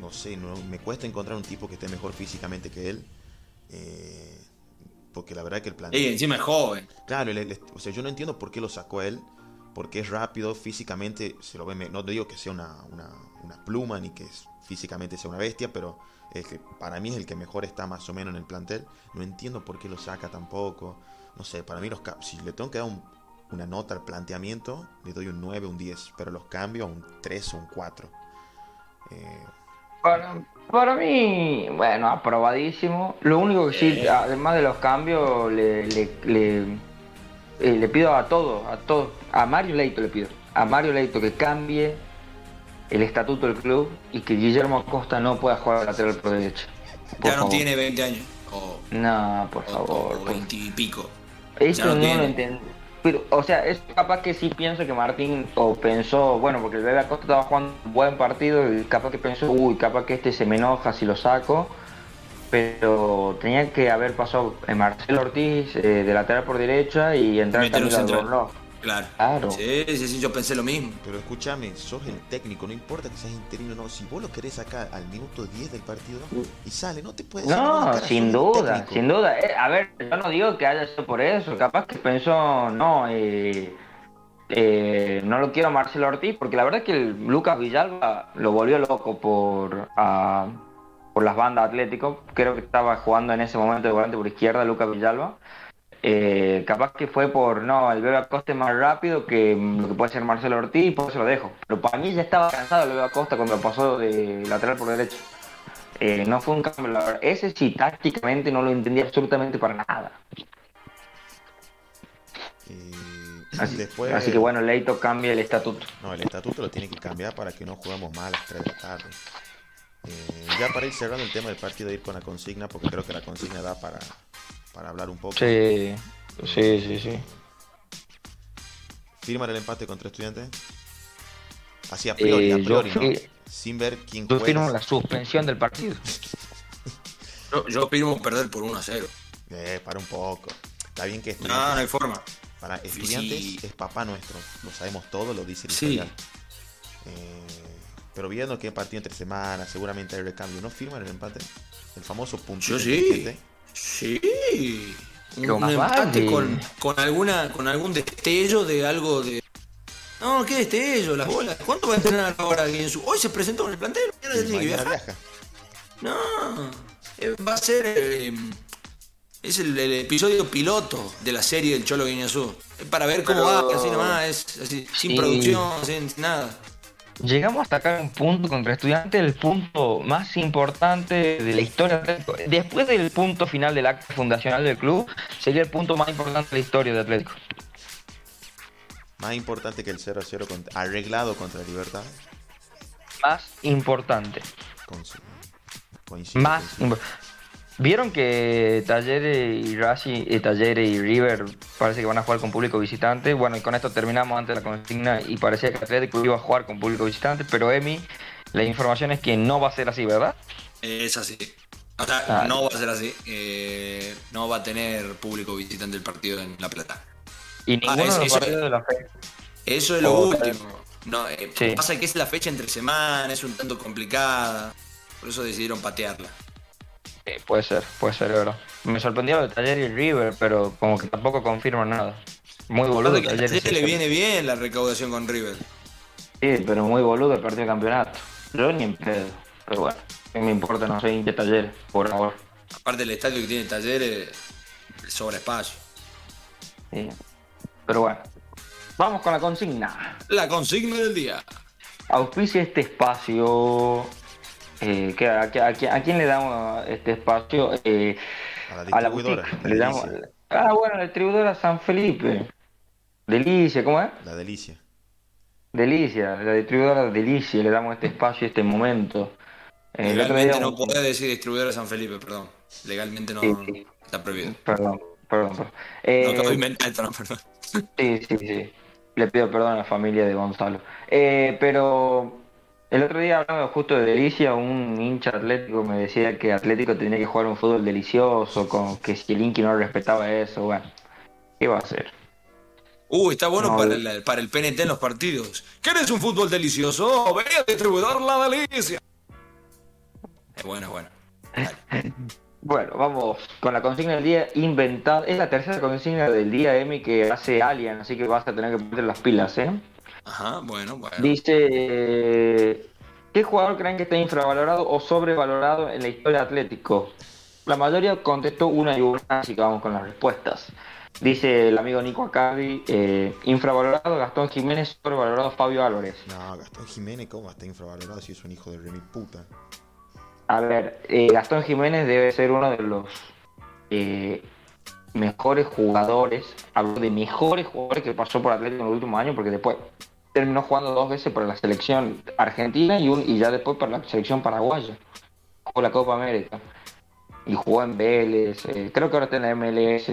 no sé, no, me cuesta encontrar un tipo que esté mejor físicamente que él. eh, porque la verdad que el plan. Y encima es joven. Claro, o sea, yo no entiendo por qué lo sacó a él, porque es rápido, físicamente se lo ve, no te digo que sea una, una, una pluma ni que es- físicamente sea una bestia, pero es que para mí es el que mejor está más o menos en el plantel. No entiendo por qué lo saca tampoco. No sé, para mí los si le tengo que dar un- una nota al planteamiento, le doy un 9, un 10, pero los cambios un 3 o un 4. Eh, Para, para mí, bueno, aprobadísimo. Lo único que sí, además de los cambios, le, le, le, eh, le pido a todos, a todos, a Mario Leito le pido, a Mario Leito que cambie el estatuto del club y que Guillermo Acosta no pueda jugar lateral por derecha. Por Ya no favor. tiene 20 años. O, No, por o- favor. o por 20 y pico. eso no no, lo entiendo. Pero, o sea, es capaz que sí pienso que Martín o pensó, bueno, porque el Bebe Acosta estaba jugando un buen partido y capaz que pensó, uy, capaz que este se me enoja si lo saco. Pero tenía que haber pasado en Marcelo Ortiz eh, de lateral por derecha y entrar un Camilo central. Albornoz. Claro. Claro. Sí, sí, sí, yo pensé lo mismo. pero escúchame, sos el técnico, no importa que seas interino o no. Si vos lo querés sacar al minuto 10 del partido y sale, no te puedes No, sin duda, sin duda. Eh, a ver, yo no digo que haya sido por eso. Capaz que pensó, no, eh, eh, no lo quiero a Marcelo Ortiz, porque la verdad es que el Lucas Villalba lo volvió loco por, ah, por las bandas Atlético. Creo que estaba jugando en ese momento de volante por izquierda Lucas Villalba. Eh, capaz que fue por, no, el Bebe Acosta es más rápido que mm, lo que puede ser Marcelo Ortiz, por eso lo dejo. Pero para mí ya estaba cansado el Bebe Acosta cuando pasó de lateral por derecha. Eh, no fue un cambio, la verdad. Ese sí, tácticamente no lo entendí absolutamente para nada. Y Así, después, así que bueno, Leito cambia el estatuto. No, el estatuto lo tiene que cambiar para que no juguemos mal a las 3 de la tarde. Eh, ya para ir cerrando el tema del partido, ir con la consigna, porque creo que la consigna da para, para hablar un poco. Sí, sí, sí, sí. ¿Firman el empate contra estudiantes? Así a priori, Eh, a yo priori, ¿no? fui- Sin ver quién Yo juega. firmo la suspensión del partido. [laughs] Yo, yo firmo perder por 1 a 0. Eh, para un poco. Está bien que No, no hay estudiantes, forma. para estudiantes Sí. es papá nuestro. Lo sabemos todo, lo dice el Sí. Eh, pero viendo que es partido entre semanas, seguramente hay recambio. ¿No firman el empate? El famoso punto. Yo sí. Sí. Un, empate con, con alguna con algún destello de algo de. No, ¿qué destello? Las bolas. ¿Cuánto va a entrenar ahora su.? Hoy se presentó en el plantel. mañana ya tiene que viajar. viaja. No, eh, va a ser. eh, es el, el episodio piloto de la serie del Cholo Guiñazú. Es para ver cómo Pero- va, así nomás, es así, sin Sí. producción, sin nada. Llegamos hasta acá un punto contra estudiantes, el punto más importante de la historia de Atlético. Después del punto final del acto fundacional del club, sería el punto más importante de la historia de Atlético. Más importante que el 0 a 0 con- arreglado contra Libertad. Más importante. Coincido. Coincido, Más coincido. impo- ¿Vieron que Talleres y Racing, eh, Talleres y River parece que van a jugar con público visitante? Bueno, y con esto terminamos antes de la consigna y parecía que Atlético iba a jugar con público visitante, pero Emi, la información es que no va a ser así, ¿verdad? Es así. O sea, Ah. no va a ser así. eh, no va a tener público visitante el partido en La Plata. Y ninguno Ah, es- de los eso- partidos de la fe. Eso es lo Oh, último. No, eh, Sí. Pasa que es la fecha entre semana, es un tanto complicada. Por eso decidieron patearla. Sí, puede ser, puede ser, ¿verdad? Me sorprendió lo de Talleres y River, pero como que tampoco confirman nada. Muy boludo a. Talleres le viene bien la recaudación con River. Sí, pero muy boludo el partido de campeonato. Yo ni en pedo. Pero bueno, ¿qué me importa? No sé hincha Talleres, por ahora. Aparte el estadio que tiene Talleres, le sobra espacio. Sí. Pero bueno, vamos con la consigna. La consigna del día. Auspicia este espacio. Eh, ¿qué- a, a a quién le damos este espacio? Eh, A la a la distribuidora. boutique. Le damos, ah, bueno, la distribuidora San Felipe. Delicia, ¿cómo es? La delicia. Delicia, la distribuidora Delicia, le damos este espacio y este momento. Eh, Legalmente día- no podés decir distribuidor de San Felipe, perdón. Legalmente no Sí, sí. está prohibido. Perdón, perdón, perdón. No Eh, acabo de inventar esto, no, perdón. Sí, sí, sí. Le pido perdón a la familia de Gonzalo. Eh, pero el otro día hablando justo de Delicia, un hincha atlético me decía que Atlético tenía que jugar un fútbol delicioso, con que si el Inky no respetaba eso, bueno, ¿qué va a hacer? Uy, está bueno No, para, el- para el PNT en los partidos. ¿Quieres un fútbol delicioso? Ven a distribuidor la delicia. Es bueno, bueno. [laughs] Bueno, vamos con la consigna del día inventada. Es la tercera consigna del día, Emi, que hace Alien, así que vas a tener que poner las pilas, ¿eh? Ajá, bueno, bueno. Dice, eh, ¿qué jugador creen que está infravalorado o sobrevalorado en la historia de Atlético? La mayoría contestó una y una, así que vamos con las respuestas. Dice el amigo Nico Acardi, eh, infravalorado Gastón Jiménez, sobrevalorado Fabio Álvarez. No, Gastón Jiménez, ¿cómo está infravalorado si es un hijo de remi puta? A ver, eh, Gastón Jiménez debe ser uno de los eh, mejores jugadores, hablo de mejores jugadores que pasó por Atlético en los últimos años, porque después terminó jugando dos veces para la selección argentina y, un, y ya después para la selección paraguaya. Jugó la Copa América y jugó en Vélez, eh, creo que ahora está en la MLS.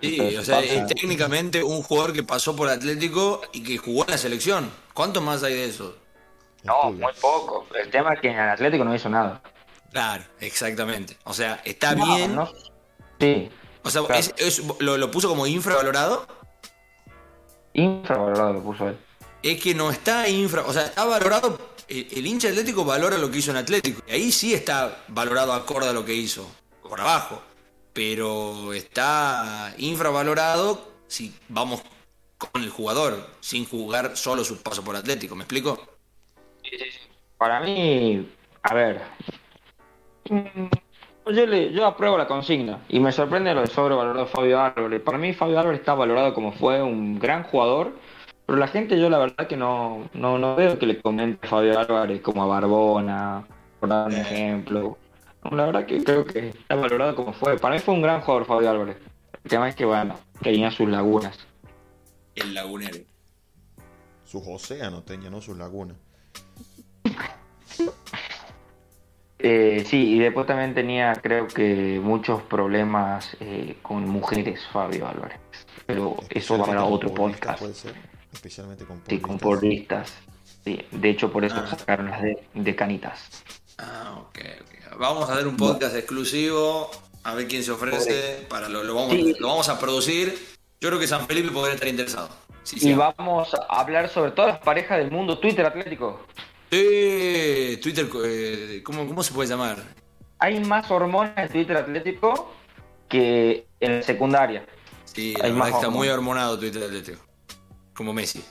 Sí, Entonces, o sea, pasa- es técnicamente un jugador que pasó por Atlético y que jugó en la selección. ¿Cuánto más hay de eso? No, muy poco. El tema es que en el Atlético no hizo nada. Claro, exactamente. O sea, está No, bien. no- Sí, O sea, claro. es- es- lo, lo puso como infravalorado. infravalorado lo puso él. Es que no está infra, o sea, está valorado. El, el hincha atlético valora lo que hizo en Atlético. Y ahí sí está valorado acorde a lo que hizo. Por abajo. Pero está infravalorado si vamos con el jugador, sin jugar solo su paso por Atlético. ¿Me explico? Para mí, a ver, mm, yo, le, yo apruebo la consigna y me sorprende lo de sobrevalorado Fabio Álvarez. Para mí Fabio Álvarez está valorado como fue un gran jugador, pero la gente yo la verdad que no, no, no veo que le comente a Fabio Álvarez como a Barbona, por dar un ejemplo. No, La verdad que creo que está valorado como fue. Para mí fue un gran jugador Fabio Álvarez. El tema es que, bueno, tenía sus lagunas. El lagunero. Sus océanos tenía, no sus lagunas. [laughs] Eh, sí, y después también tenía, creo que, muchos problemas eh, con mujeres, Fabio Álvarez. Pero eso va para otro podcast. Puede ser. Especialmente con Sí, con porristas. porristas. Sí, de hecho, por eso Ah. sacaron las de, de canitas. Ah, ok, ok. Vamos a hacer un podcast exclusivo. A ver quién se ofrece. Para lo, lo vamos, Sí. lo vamos a producir. Yo creo que San Felipe podría estar interesado. Sí, Y sí. vamos a hablar sobre todas las parejas del mundo Twitter Atlético. Sí, Twitter, eh, ¿cómo, ¿cómo se puede llamar? Hay más hormonas en Twitter Atlético que en la secundaria. Sí, la Hay verdad más está muy hormonado Twitter Atlético. Como Messi.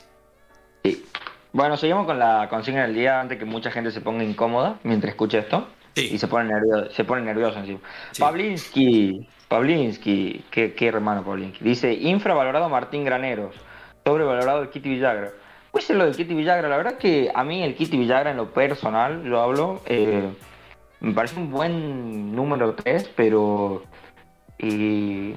Sí. Bueno, seguimos con la consigna del día antes que mucha gente se ponga incómoda mientras escuche esto. Y se pone nervioso, se pone nervioso encima. Pavlinsky, Pavlinsky, qué, qué hermano Pavlinsky. Dice, infravalorado Martín Graneros, sobrevalorado el Kitty Villagra. Pues lo del Kitty Villagra, la verdad que a mí el Kitty Villagra en lo personal, yo hablo, eh, me parece un buen número 3, pero y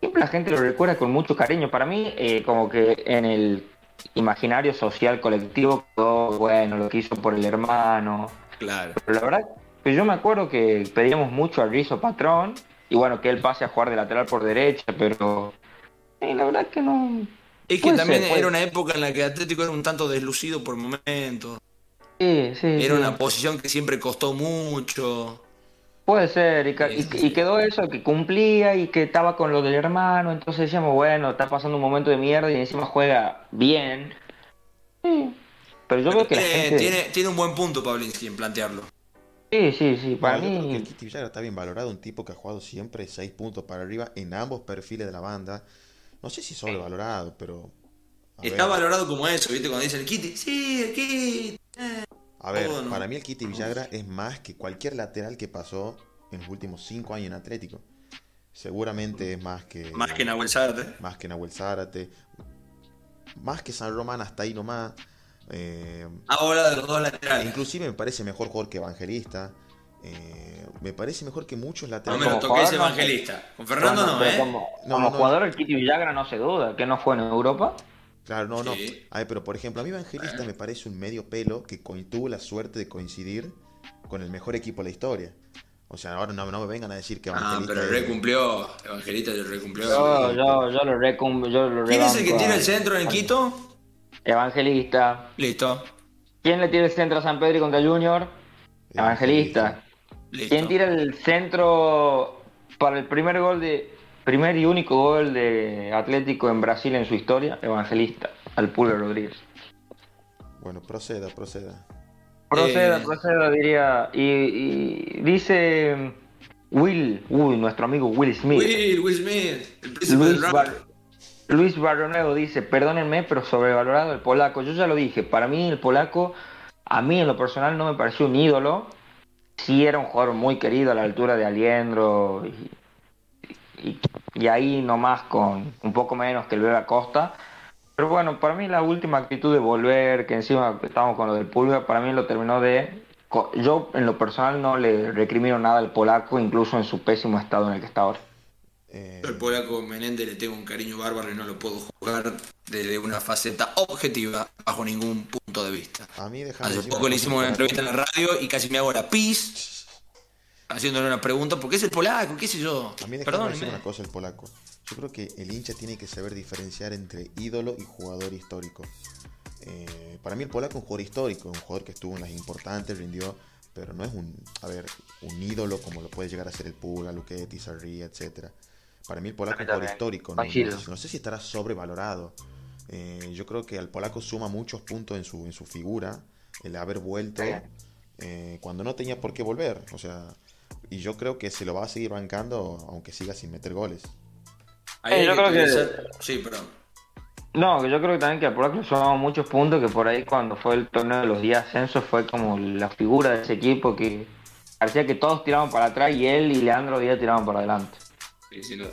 siempre la gente lo recuerda con mucho cariño. Para mí, eh, como que en el imaginario social colectivo, todo bueno, lo que hizo por el hermano. Claro. Pero la verdad, que yo me acuerdo que pedíamos mucho a Rizzo Patrón, y bueno, que él pase a jugar de lateral por derecha, pero eh, la verdad que no. Es que también era una época en la que Atlético era un tanto deslucido por momentos. Sí, sí. Era una posición que siempre costó mucho. Puede ser, y, quedó eso, que cumplía y que estaba con lo del hermano, entonces decíamos, bueno, está pasando un momento de mierda y encima juega bien. Sí. Pero yo creo que tiene, tiene, un buen punto Pavlinsky en plantearlo. Sí, sí, sí, para mí... Creo que el Kitty Villagra está bien valorado, un tipo que ha jugado siempre 6 puntos para arriba en ambos perfiles de la banda. No sé si sobrevalorado, pero... Está valorado como eso, ¿viste? Cuando dice el Kitty, sí, el Kitty. A ver, para mí el Kitty Villagra es más que cualquier lateral que pasó en los últimos cinco años en Atlético. Seguramente es más que. Más que Nahuel Zárate. Más que Nahuel Zárate. Más que San Román, hasta ahí nomás. Eh, Ahora de los dos laterales. Inclusive me parece mejor jugador que Evangelista. Eh, me parece mejor que muchos laterales. No me lo toques Evangelista. Con Fernando no, ¿eh? Como, jugador el Kitty Villagra no se duda. que no fue en Europa? Claro, no, no. A ver, pero por ejemplo, a mí Evangelista me parece un medio pelo que tuvo la suerte de coincidir con el mejor equipo de la historia. O sea, ahora no, me vengan a decir que Evangelista. Ah, pero el recumplió. Evangelista lo recumplió. Yo, yo, yo lo recumplió. ¿Quién es el que tiene el centro en Quito? Evangelista. Listo. ¿Quién le tira el centro a San Pedro y contra Junior? Evangelista. Listo. ¿Quién tira el centro para el primer gol de Primer y único gol de Atlético en Brasil en su historia, Evangelista, al Pulver Rodríguez. Bueno, proceda, proceda. Proceda, eh, proceda, diría. Y, dice Will, uy, nuestro amigo Will Smith. Will, Will Smith, Luis, Bar Luis Barroneo dice, perdónenme, pero sobrevalorado el polaco. Yo ya lo dije, para mí el polaco, a mí en lo personal no me pareció un ídolo. Sí era un jugador muy querido a la altura de Aliendro y, y, ahí nomás con un poco menos que el Bebe Costa. Pero bueno, para mí la última actitud de volver, que encima estamos con lo del Pulga, para mí lo terminó de... Yo en lo personal no le recrimino nada al polaco, incluso en su pésimo estado en el que está ahora. Eh... El polaco Menéndez le tengo un cariño bárbaro y no lo puedo jugar desde una faceta objetiva bajo ningún punto de vista. A mí Hace poco le hicimos una entrevista en la radio y casi me hago la pis haciéndole una pregunta, porque es el polaco, qué sé yo. A mí Perdón, decir una cosa el polaco. Yo creo que el hincha tiene que saber diferenciar entre ídolo y jugador histórico. Eh, para mí el polaco es un jugador histórico, un jugador que estuvo en las importantes, rindió, pero no es un, a ver, un ídolo como lo puede llegar a ser el Pula, Luquetti, Sarri, etc. Para mí el polaco es un jugador histórico, no, sé si estará sobrevalorado. Eh, yo creo que al polaco suma muchos puntos en su, en su figura, el haber vuelto eh, cuando no tenía por qué volver. O sea, y yo creo que se lo va a seguir bancando aunque siga sin meter goles. Eh, yo creo que... Sí, perdón. No, yo creo que también que por le sumamos muchos puntos, que por ahí cuando fue el torneo de los días ascensos fue como la figura de ese equipo que parecía que todos tiraban para atrás y él y Leandro Díaz tiraban para adelante. Sí, sin duda,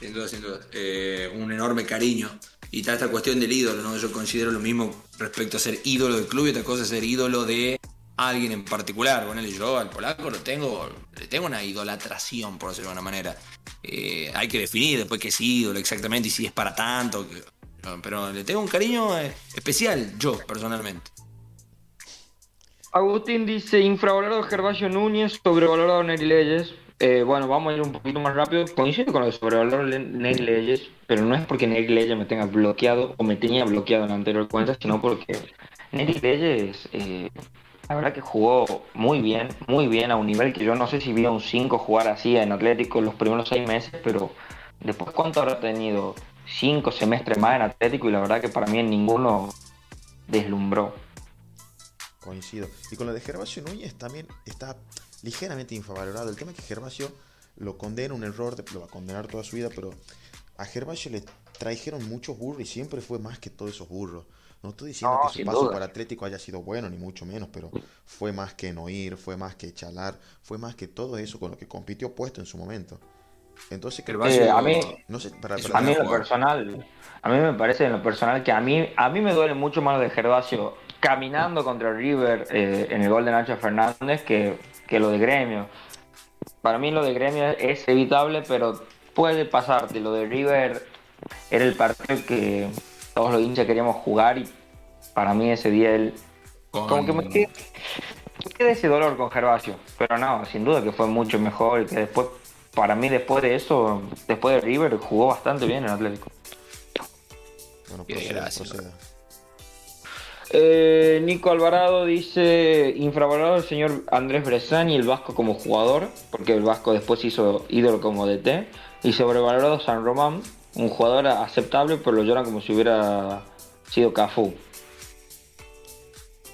sin duda, sin duda. Eh, un enorme cariño. Y está esta cuestión del ídolo, ¿no? Yo considero lo mismo respecto a ser ídolo del club y otra cosa es ser ídolo de alguien en particular. Bueno, yo al polaco lo tengo, le tengo una idolatración, por decirlo de alguna manera. Eh, hay que definir después qué es ídolo exactamente y si es para tanto. pero le tengo un cariño eh, especial, yo personalmente. Agustín dice, infravalorado Gervasio Núñez, sobrevalorado Neri Leyes. Eh, bueno, vamos a ir un poquito más rápido. Coincido con lo de sobrevalorado Neri Leyes, pero no es porque Neri Leyes me tenga bloqueado o me tenía bloqueado en la anterior cuenta, sino porque Neri Leyes la verdad que jugó muy bien, muy bien a un nivel que yo no sé si vi a un 5 jugar así en Atlético los primeros seis meses, pero después cuánto habrá tenido cinco semestres más en Atlético y la verdad que para mí en ninguno deslumbró. Coincido. Y con lo de Gervasio Núñez también está ligeramente infravalorado. El tema es que Gervasio lo condena un error, lo va a condenar toda su vida, pero a Gervasio le trajeron muchos burros y siempre fue más que todos esos burros. No estoy diciendo No, que su paso duda. por Atlético haya sido bueno, ni mucho menos, pero fue más que Noir, fue más que Chalar, fue más que todo eso con lo que compitió puesto en su momento. Entonces creo El que... Eh, a mí, No sé, para, para- a mí en lo personal, a mí me parece en lo personal que a mí, a mí me duele mucho más lo de Gervasio caminando contra River eh, en el gol de Nacho Fernández que, que lo de Gremio. Para mí lo de Gremio es evitable, pero puede pasarte. Lo de River era el partido que todos los hinchas queríamos jugar y para mí ese día él Con- como que me queda, me ese dolor con Gervasio. Pero no, sin duda que fue mucho mejor y que después, para mí después de eso, después de River, jugó bastante bien en Atlético. Bueno, proceda, proceda. Eh, Nico Alvarado dice infravalorado el señor Andrés Bresani el Vasco como jugador, porque el Vasco después hizo ídolo como DT, y sobrevalorado San Román, un jugador aceptable, pero lo lloran como si hubiera sido Cafú.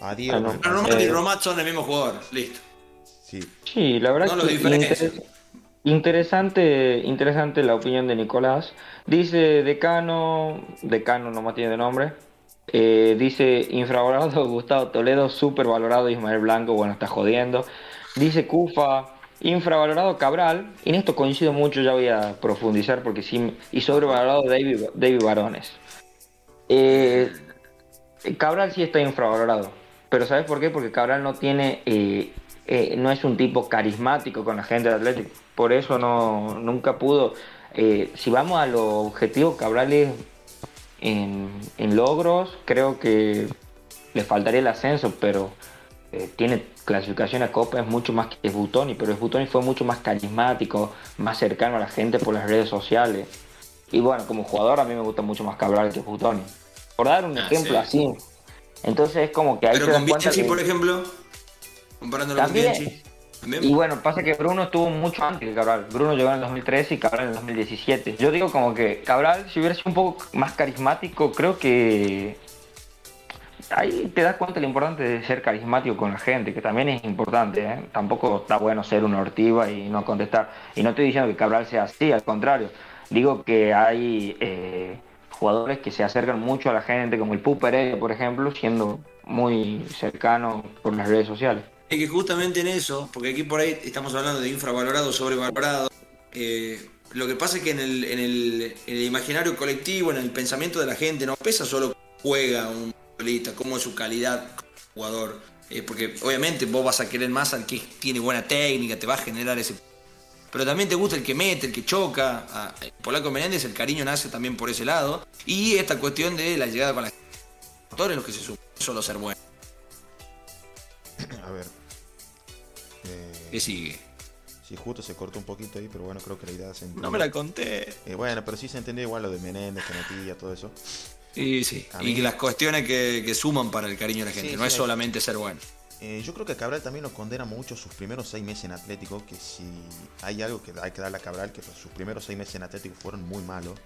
A Diego, Ah, no. me Pero parece- Romat y Eh, Romat son el mismo jugador. Listo. Sí, Sí, la verdad No que interesante, interesante la opinión de Nicolás. Dice Decano, Decano nomás tiene de nombre. Eh, dice infravalorado Gustavo Toledo, supervalorado Ismael Blanco, bueno, está jodiendo. Dice Cufa, infravalorado Cabral, y en esto coincido mucho, ya voy a profundizar porque sí, y sobrevalorado David, David Barones. Eh, Cabral sí está infravalorado, pero ¿sabes por qué? Porque Cabral no tiene, eh, eh, no es un tipo carismático con la gente del Atlético, por eso no, nunca pudo. si vamos a lo objetivo, Cabral es en, en logros, creo que le faltaría el ascenso, pero eh, tiene clasificación a Copa, es mucho más que Butoni, pero Butoni fue mucho más carismático, más cercano a la gente por las redes sociales. Y bueno, como jugador a mí me gusta mucho más Cabral que Butoni. Por dar un Ah, ejemplo sí. así. Entonces es como que ahí Pero con que- por ejemplo, comparándolo con También. Bianchi. También. Y bueno, pasa que Bruno estuvo mucho antes que Cabral. Bruno llegó en el 2013 y Cabral en el 2017. Yo digo como que Cabral, si hubiera sido un poco más carismático, creo que ahí te das cuenta lo importante de ser carismático con la gente, que también es importante. ¿eh? Tampoco está bueno ser una ortiva y no contestar. Y no estoy diciendo que Cabral sea así, al contrario. Digo que hay eh, jugadores que se acercan mucho a la gente, como el Pup Pereira, por ejemplo, siendo muy cercano por las redes sociales. Es que justamente en eso, porque aquí por ahí estamos hablando de infravalorado, sobrevalorado. eh, lo que pasa es que en el, en, el, en el imaginario colectivo, en el pensamiento de la gente, no pesa solo juega un futbolista, cómo es su calidad como jugador. Eh, porque obviamente vos vas a querer más al que tiene buena técnica, te va a generar ese. Pero también te gusta el que mete, el que choca. A Polaco Menéndez, el cariño nace también por ese lado. Y esta cuestión de la llegada con la factores los que se suman, solo ser bueno. [clears throat] a ver. Eh, ¿Qué sigue? sí, justo se cortó un poquito ahí, pero bueno, creo que la idea se entendió. No me la conté. Eh, bueno, pero sí se entendió igual lo de Menéndez, Canetilla, todo eso. Y sí, y que las cuestiones que, que suman para el cariño de la gente, Sí, no sí, es solamente ser bueno. Eh, yo creo que Cabral también lo condena mucho sus primeros seis meses en Atlético, que si hay algo que hay que darle a Cabral, que sus primeros seis meses en Atlético fueron muy malos.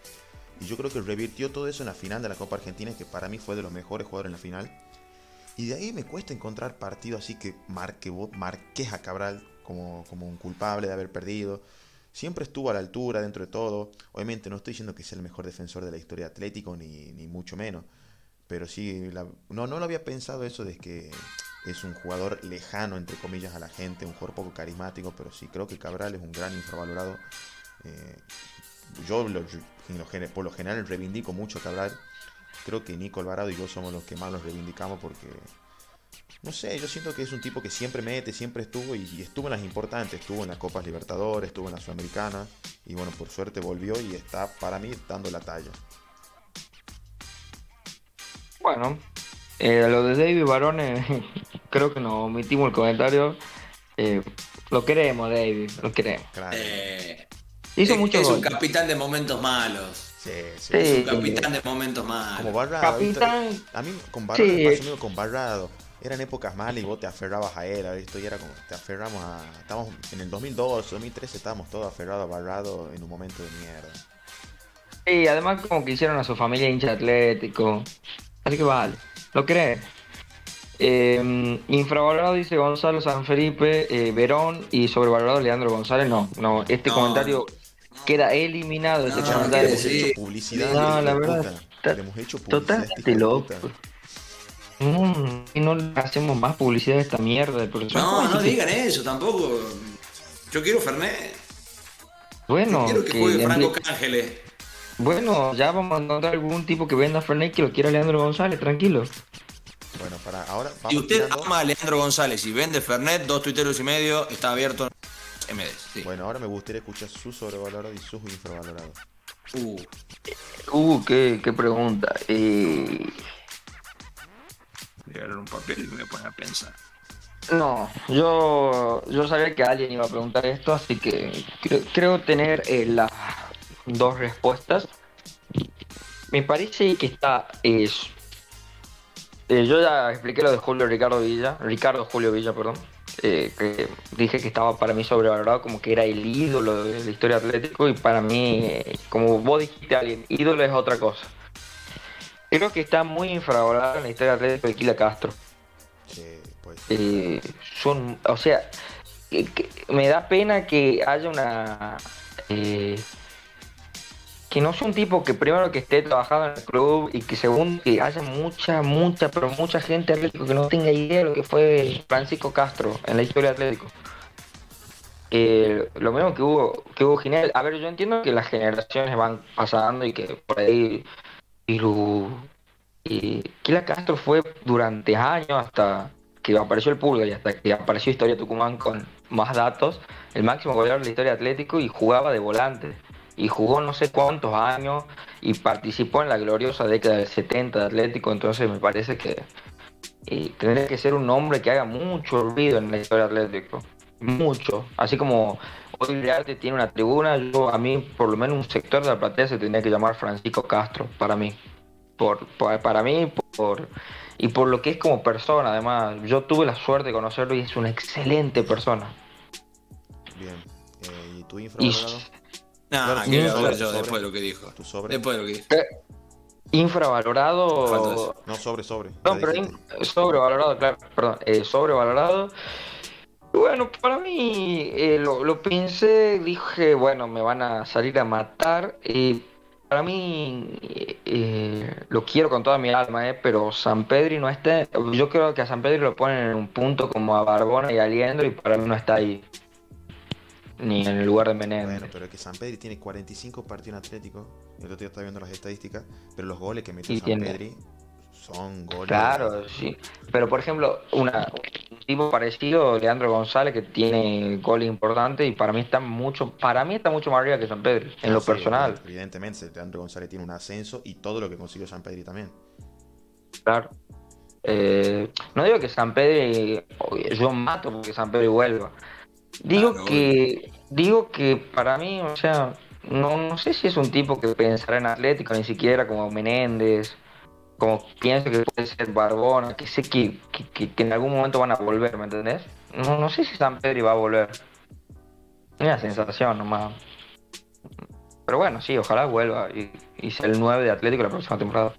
Y yo creo que revirtió todo eso en la final de la Copa Argentina, que para mí fue de los mejores jugadores en la final. Y de ahí me cuesta encontrar partido así que marque, marques a Cabral como, como un culpable de haber perdido. Siempre estuvo a la altura dentro de todo. Obviamente no estoy diciendo que sea el mejor defensor de la historia de Atlético, ni, ni mucho menos. Pero sí, la- no, no lo había pensado eso de que es un jugador lejano, entre comillas, a la gente, un jugador poco carismático, pero sí creo que Cabral es un gran infravalorado. Eh, yo lo- en lo por lo general reivindico mucho a Cabral. Creo que Nico Alvarado y yo somos los que más los reivindicamos porque, no sé, yo siento que es un tipo que siempre mete, siempre estuvo y, y estuvo en las importantes, estuvo en las Copas Libertadores, estuvo en la Sudamericana y bueno, por suerte volvió y está para mí dando la talla. Bueno, eh, lo de David Barone, [laughs] creo que nos omitimos el comentario. Eh, lo queremos, David, lo queremos. Claro. Eh, Hizo es, mucho es un gol. capitán de momentos malos. Sí, sí. Sí. Es un capitán de momentos Como malos. Barrado. ¿viste? Capitán, A mí con Barrado me con Barrado. Eran épocas malas y vos te aferrabas a él, ¿viste? Y era como, te aferramos a... Estamos en el 2002, 2013 estábamos todos aferrados a Barrado en un momento de mierda. y además como que hicieron a su familia hincha atlético. Así que vale, lo creen. Eh, infravalorado dice Gonzalo San Felipe, eh, Verón y sobrevalorado Leandro González. No, no, este No. comentario queda eliminado. Este No, Le comentario. publicidad. No, la verdad, puta. está Le hemos hecho publicidad. Totalmente loco. puta. No, no le hacemos más publicidad a esta mierda. Pero no, no digan eso tampoco. Yo quiero Fernet. Bueno, Yo quiero que, juegue Franco Cángeles. Bueno, ya vamos a encontrar algún tipo que venda Fernet que lo quiera Leandro González, tranquilo. Bueno, para ahora. Si usted ama a Leandro González y vende Fernet, dos tuiteros y medio, está abierto en MDs. Bueno, ahora me gustaría escuchar su sobrevalorado y sus infravalorados. Uh, uh qué, qué pregunta. Eh... Voy un papel y me pone a pensar. No, yo, yo sabía que alguien iba a preguntar esto, así que creo, tener eh, las dos respuestas. Me parece que está. es eh, yo ya expliqué lo de Julio Ricardo Villa, Ricardo Julio Villa, perdón. Eh, que dije que estaba para mí sobrevalorado, como que era el ídolo de la historia atlético, y para mí, como vos dijiste alguien, ídolo es otra cosa. Creo que está muy infravalorado en la historia atlética de Kila Castro. Eh, son, o sea, me da pena que haya una. Eh, que no sea un tipo que primero que esté trabajando en el club y que segundo que haya mucha, mucha, pero mucha gente atlético que no tenga idea de lo que fue Francisco Castro en la historia atlético. lo mismo que hubo, que hubo Ginel. A ver, yo entiendo que las generaciones van pasando y que por ahí y, y Kila Castro fue durante años hasta que apareció el Pulga y hasta que apareció Historia Tucumán con más datos, el máximo goleador de la historia atlético y jugaba de volante. Y jugó no sé cuántos años y participó en la gloriosa década del 70 de Atlético, entonces me parece que tendría que ser un hombre que haga mucho ruido en la historia Atlético. Mucho. Así como hoy de arte tiene una tribuna, yo a mí por lo menos un sector de la platea se tendría que llamar Francisco Castro, para mí. Por, para mí, por y por lo que es como persona, además. Yo tuve la suerte de conocerlo y es una excelente persona. Bien. Eh, ¿Y tu infravalorado? No, yo después de lo que dijo. ¿Tu sobre? Después de lo que dijo. Eh, infravalorado. No, sobre, sobre. No, pero sobrevalorado, claro, perdón. Eh, sobrevalorado. Bueno, para mí eh, lo, lo, pensé, dije, bueno, me van a salir a matar. Eh, para mí eh, lo quiero con toda mi alma, eh, pero San Pedro no está. Yo creo que a San Pedro lo ponen en un punto como a Barbona y a Liendro y para mí no está ahí. Ni en el lugar de Menéndez. Bueno, pero es que San Pedro tiene 45 partidos en Atlético. El otro día estaba viendo las estadísticas. Pero los goles que metió San Pedro son goles. Claro, sí. Pero por ejemplo, una, un tipo parecido, Leandro González, que tiene goles importantes y para mí está mucho, para mí está mucho más arriba que San Pedro, en lo personal. Evidentemente, Leandro González tiene un ascenso y todo lo que consiguió San Pedro también. Claro. Eh, no digo que San Pedro, yo mato porque San Pedro vuelva. Digo que, digo que para mí, o sea, no, no sé si es un tipo que pensará en Atlético, ni siquiera como Menéndez como pienso que puede ser Barbona, que sé que, en algún momento van a volver, ¿me entendés? No, no sé si San Pedro va a volver. Una sensación nomás. Pero bueno, sí, ojalá vuelva y, y sea el 9 de Atlético la próxima temporada.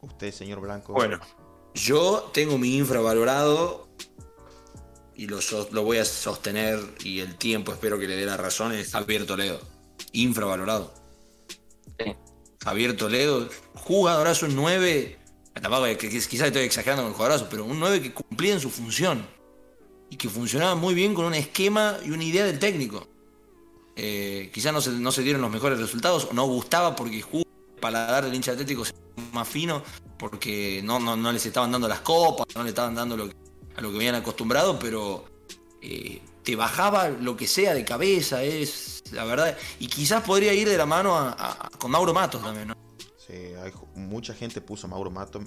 Usted, señor Blanco. Bueno, yo tengo mi infravalorado y lo, lo voy a sostener y el tiempo espero que le dé la razón, es Javier Toledo. Infravalorado. Javier Toledo, jugadorazo, un 9, que quizás estoy exagerando con el jugadorazo, pero un 9 que cumplía en su función y que funcionaba muy bien con un esquema y una idea del técnico. Eh, quizás no se, dieron los mejores resultados, o no gustaba porque jugó para dar del hincha atlético más fino, porque no, les estaban dando las copas, no le estaban dando a lo que habían acostumbrado, pero eh, te bajaba lo que sea de cabeza, es la verdad. Y quizás podría ir de la mano con Mauro Matos también, ¿no? Sí, hay, mucha gente puso a Mauro Matos.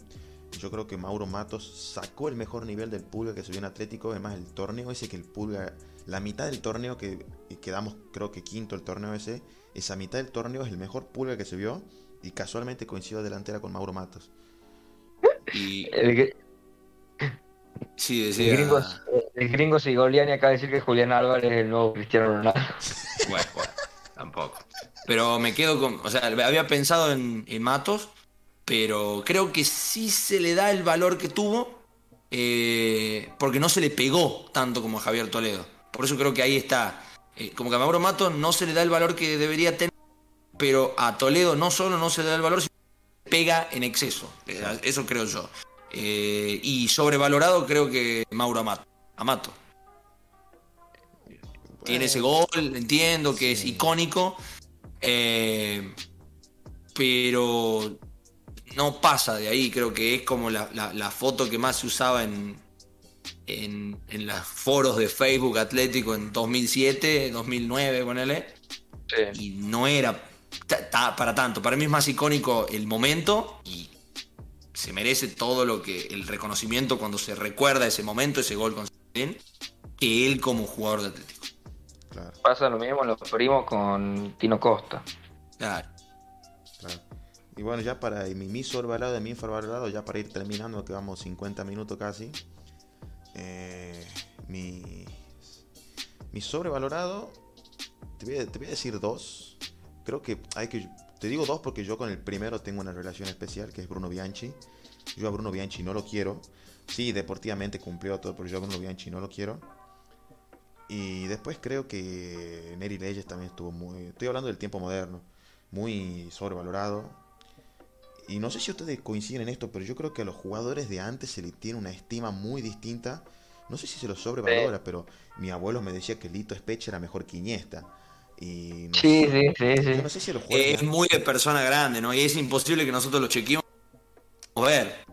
Yo creo que Mauro Matos sacó el mejor nivel del Pulga que subió en Atlético. Además, el torneo ese que el Pulga, la mitad del torneo que quedamos, creo que quinto el torneo ese, esa mitad del torneo es el mejor Pulga que se vio. Y casualmente coincidió delantera con Mauro Matos. [laughs] Y, Sí, decía. El gringo, el gringo Sigoliani acaba de decir que Julián Álvarez es el nuevo Cristiano Ronaldo. [laughs] Bueno, bueno, tampoco. Pero me quedo con. O sea, había pensado en, Matos, pero creo que sí se le da el valor que tuvo, eh, porque no se le pegó tanto como a Javier Toledo. Por eso creo que ahí está. Eh, como que a Mauro Matos no se le da el valor que debería tener, pero a Toledo no solo no se le da el valor, sino pega en exceso. Eh, Eso creo yo. Y sobrevalorado creo que Mauro Amato. Amato. Tiene ese gol, entiendo que es icónico, eh, pero no pasa de ahí. Creo que es como la, la- la foto que más se usaba en, en, en los foros de Facebook Atlético en 2007, 2009, ponele. Sí. Y no era ta- ta- para tanto. Para mí es más icónico el momento y se merece todo lo que el reconocimiento cuando se recuerda ese momento, ese gol con Que él como jugador de Atlético. Claro, Pasa lo mismo los primos con Tino Costa. Claro. claro. Y bueno, ya para mi, mi sobrevalorado y mi infravalorado, ya para ir terminando, que vamos 50 minutos casi. eh, mi, mi sobrevalorado, te voy, a, te voy a decir dos. Creo que hay que. Te digo dos porque yo con el primero tengo una relación especial, que es Bruno Bianchi. Yo a Bruno Bianchi no lo quiero. Sí, deportivamente cumplió todo, pero yo a Bruno Bianchi no lo quiero. Y después creo que Neri Leyes también estuvo muy. Estoy hablando del tiempo moderno. Muy sobrevalorado. Y no sé si ustedes coinciden en esto, pero yo creo que a los jugadores de antes se les tiene una estima muy distinta. No sé si se los sobrevalora, pero mi abuelo me decía que Lito Speche era mejor que Iniesta. Y no Sí, sé, sí, sí, no sé si los jugadores Es muy de persona grande, ¿no? Y es imposible que nosotros lo chequeemos. A ver.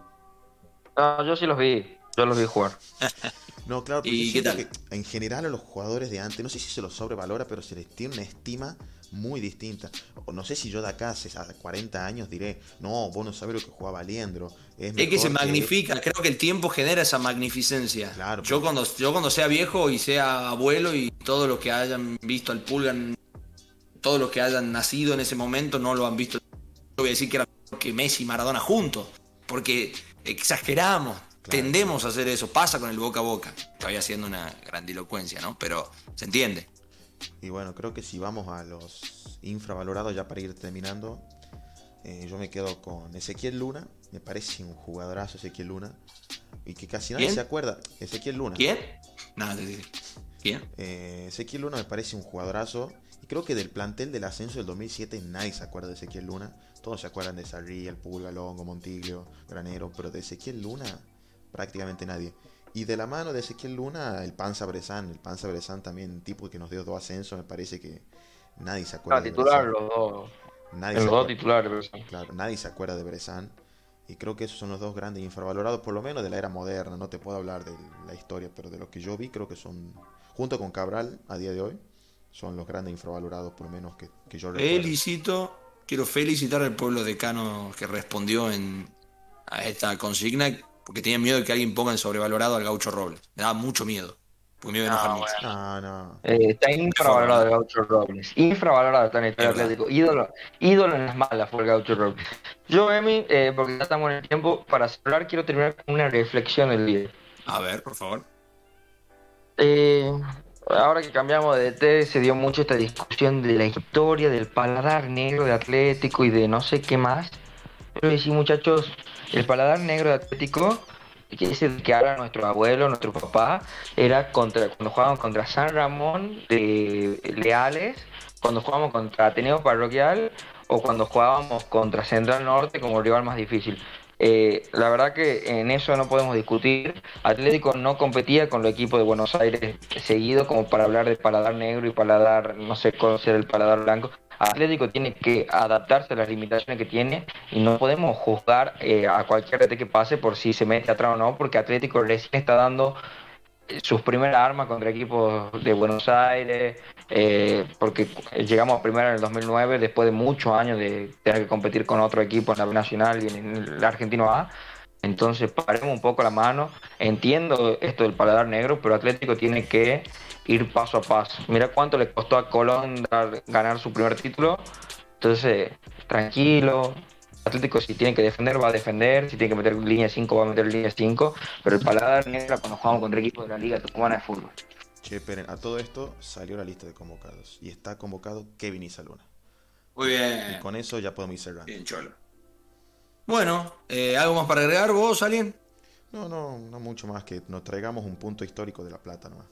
No, yo sí los vi. Yo los vi jugar. [laughs] No, claro, pero ¿Y yo qué siento tal? que en general a los jugadores de antes, no sé si se los sobrevalora, pero se les tiene una estima muy distinta. O no sé si yo de acá hace a 40 años diré, no, vos no sabés lo que jugaba Liendro. Es, Es que se magnifica, creo que el tiempo genera esa magnificencia. Claro, yo pues. cuando yo cuando sea viejo y sea abuelo y todos los que hayan visto al Pulgan, todos los que hayan nacido en ese momento no lo han visto. Yo voy a decir que era mejor que Messi y Maradona juntos, porque exageramos, tendemos a hacer eso, pasa con el boca a boca. Todavía haciendo una grandilocuencia, ¿no? Pero se entiende. Y bueno, creo que si vamos a los infravalorados, ya para ir terminando, eh, yo me quedo con Ezequiel Luna. Me parece un jugadorazo Ezequiel Luna. Y que casi nadie ¿Quién? se acuerda. Ezequiel Luna. ¿Quién? Nada, sí. ¿Quién? Eh, Ezequiel Luna me parece un jugadorazo. Y creo que del plantel del ascenso del 2007 nadie se acuerda de Ezequiel Luna. Todos se acuerdan de Sarri, el Pulga, Longo, Montiglio, Granero. Pero de Ezequiel Luna, prácticamente nadie. Y de la mano de Ezequiel Luna, el Panza Bresan. El Panza Bresan también, un tipo que nos dio dos ascensos. Me parece que nadie se acuerda de titular Bresan. los dos. Nadie Los dos acuerda- titulares. Claro, nadie se acuerda de Bresan. Y creo que esos son los dos grandes infravalorados, por lo menos de la era moderna. No te puedo hablar de la historia, pero de lo que yo vi, creo que son, junto con Cabral a día de hoy, son los grandes infravalorados, por lo menos que, que yo recuerdo. Felicito, quiero felicitar al pueblo decano que respondió en, a esta consigna porque tenía miedo de que alguien ponga en sobrevalorado al gaucho Robles. Me daba mucho miedo. Porque me iba a enojar No, mucho. No, no. Eh, está infravalorado el Gaucho Robles. Infravalorado está en el Estadio. Atlético. Ídolo, ídolo en las malas fue el Gaucho Robles. Yo, Emi, eh, porque ya estamos en el tiempo, para cerrar quiero terminar con una reflexión del día. A ver, por favor. Eh, ahora que cambiamos de DT, se dio mucho esta discusión de la historia del paladar negro de Atlético y de no sé qué más. Pero decir, muchachos, el paladar negro de Atlético, que es el que ahora nuestro abuelo, nuestro papá, era contra cuando jugábamos contra San Ramón de Leales, cuando jugábamos contra Ateneo Parroquial o cuando jugábamos contra Central Norte como rival más difícil. Eh, la verdad que en eso no podemos discutir. Atlético no competía con los equipos de Buenos Aires seguido como para hablar de paladar negro y paladar, no sé ser el paladar blanco. Atlético tiene que adaptarse a las limitaciones que tiene y no podemos juzgar eh, a cualquier DT que pase por si se mete atrás o no, porque Atlético recién está dando sus primeras armas contra equipos de Buenos Aires, eh, porque llegamos primero en el 2009 después de muchos años de tener que competir con otro equipo en la Nacional y en el Argentino A. Entonces paremos un poco la mano. Entiendo esto del paladar negro, pero Atlético tiene que ir paso a paso. Mira cuánto le costó a Colón ganar su primer título. Entonces, tranquilo. Atlético si tiene que defender va a defender, si tiene que meter línea 5 va a meter línea 5, pero el paladar negro cuando jugamos contra equipos de la Liga Tucumana de Fútbol. Che, esperen, a todo esto salió la lista de convocados. Y está convocado Kevin Isaluna. Muy Y bien. con eso ya podemos ir cerrando. Bien, cholo. Bueno, eh, ¿algo más para agregar vos, alguien? No, no, no mucho más que nos traigamos un punto histórico de La Plata nomás.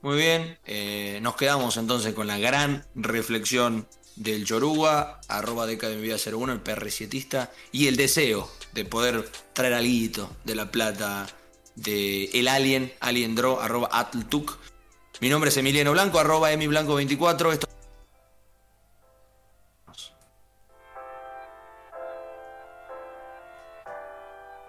Muy bien, eh, nos quedamos entonces con la gran reflexión del Choruga, arroba deca de mi vida 01, el PR7 y el deseo de poder traer algo de la plata de el alien, alien draw, arroba atltuk. Mi nombre es Emiliano Blanco, arroba emiblanco24. Esto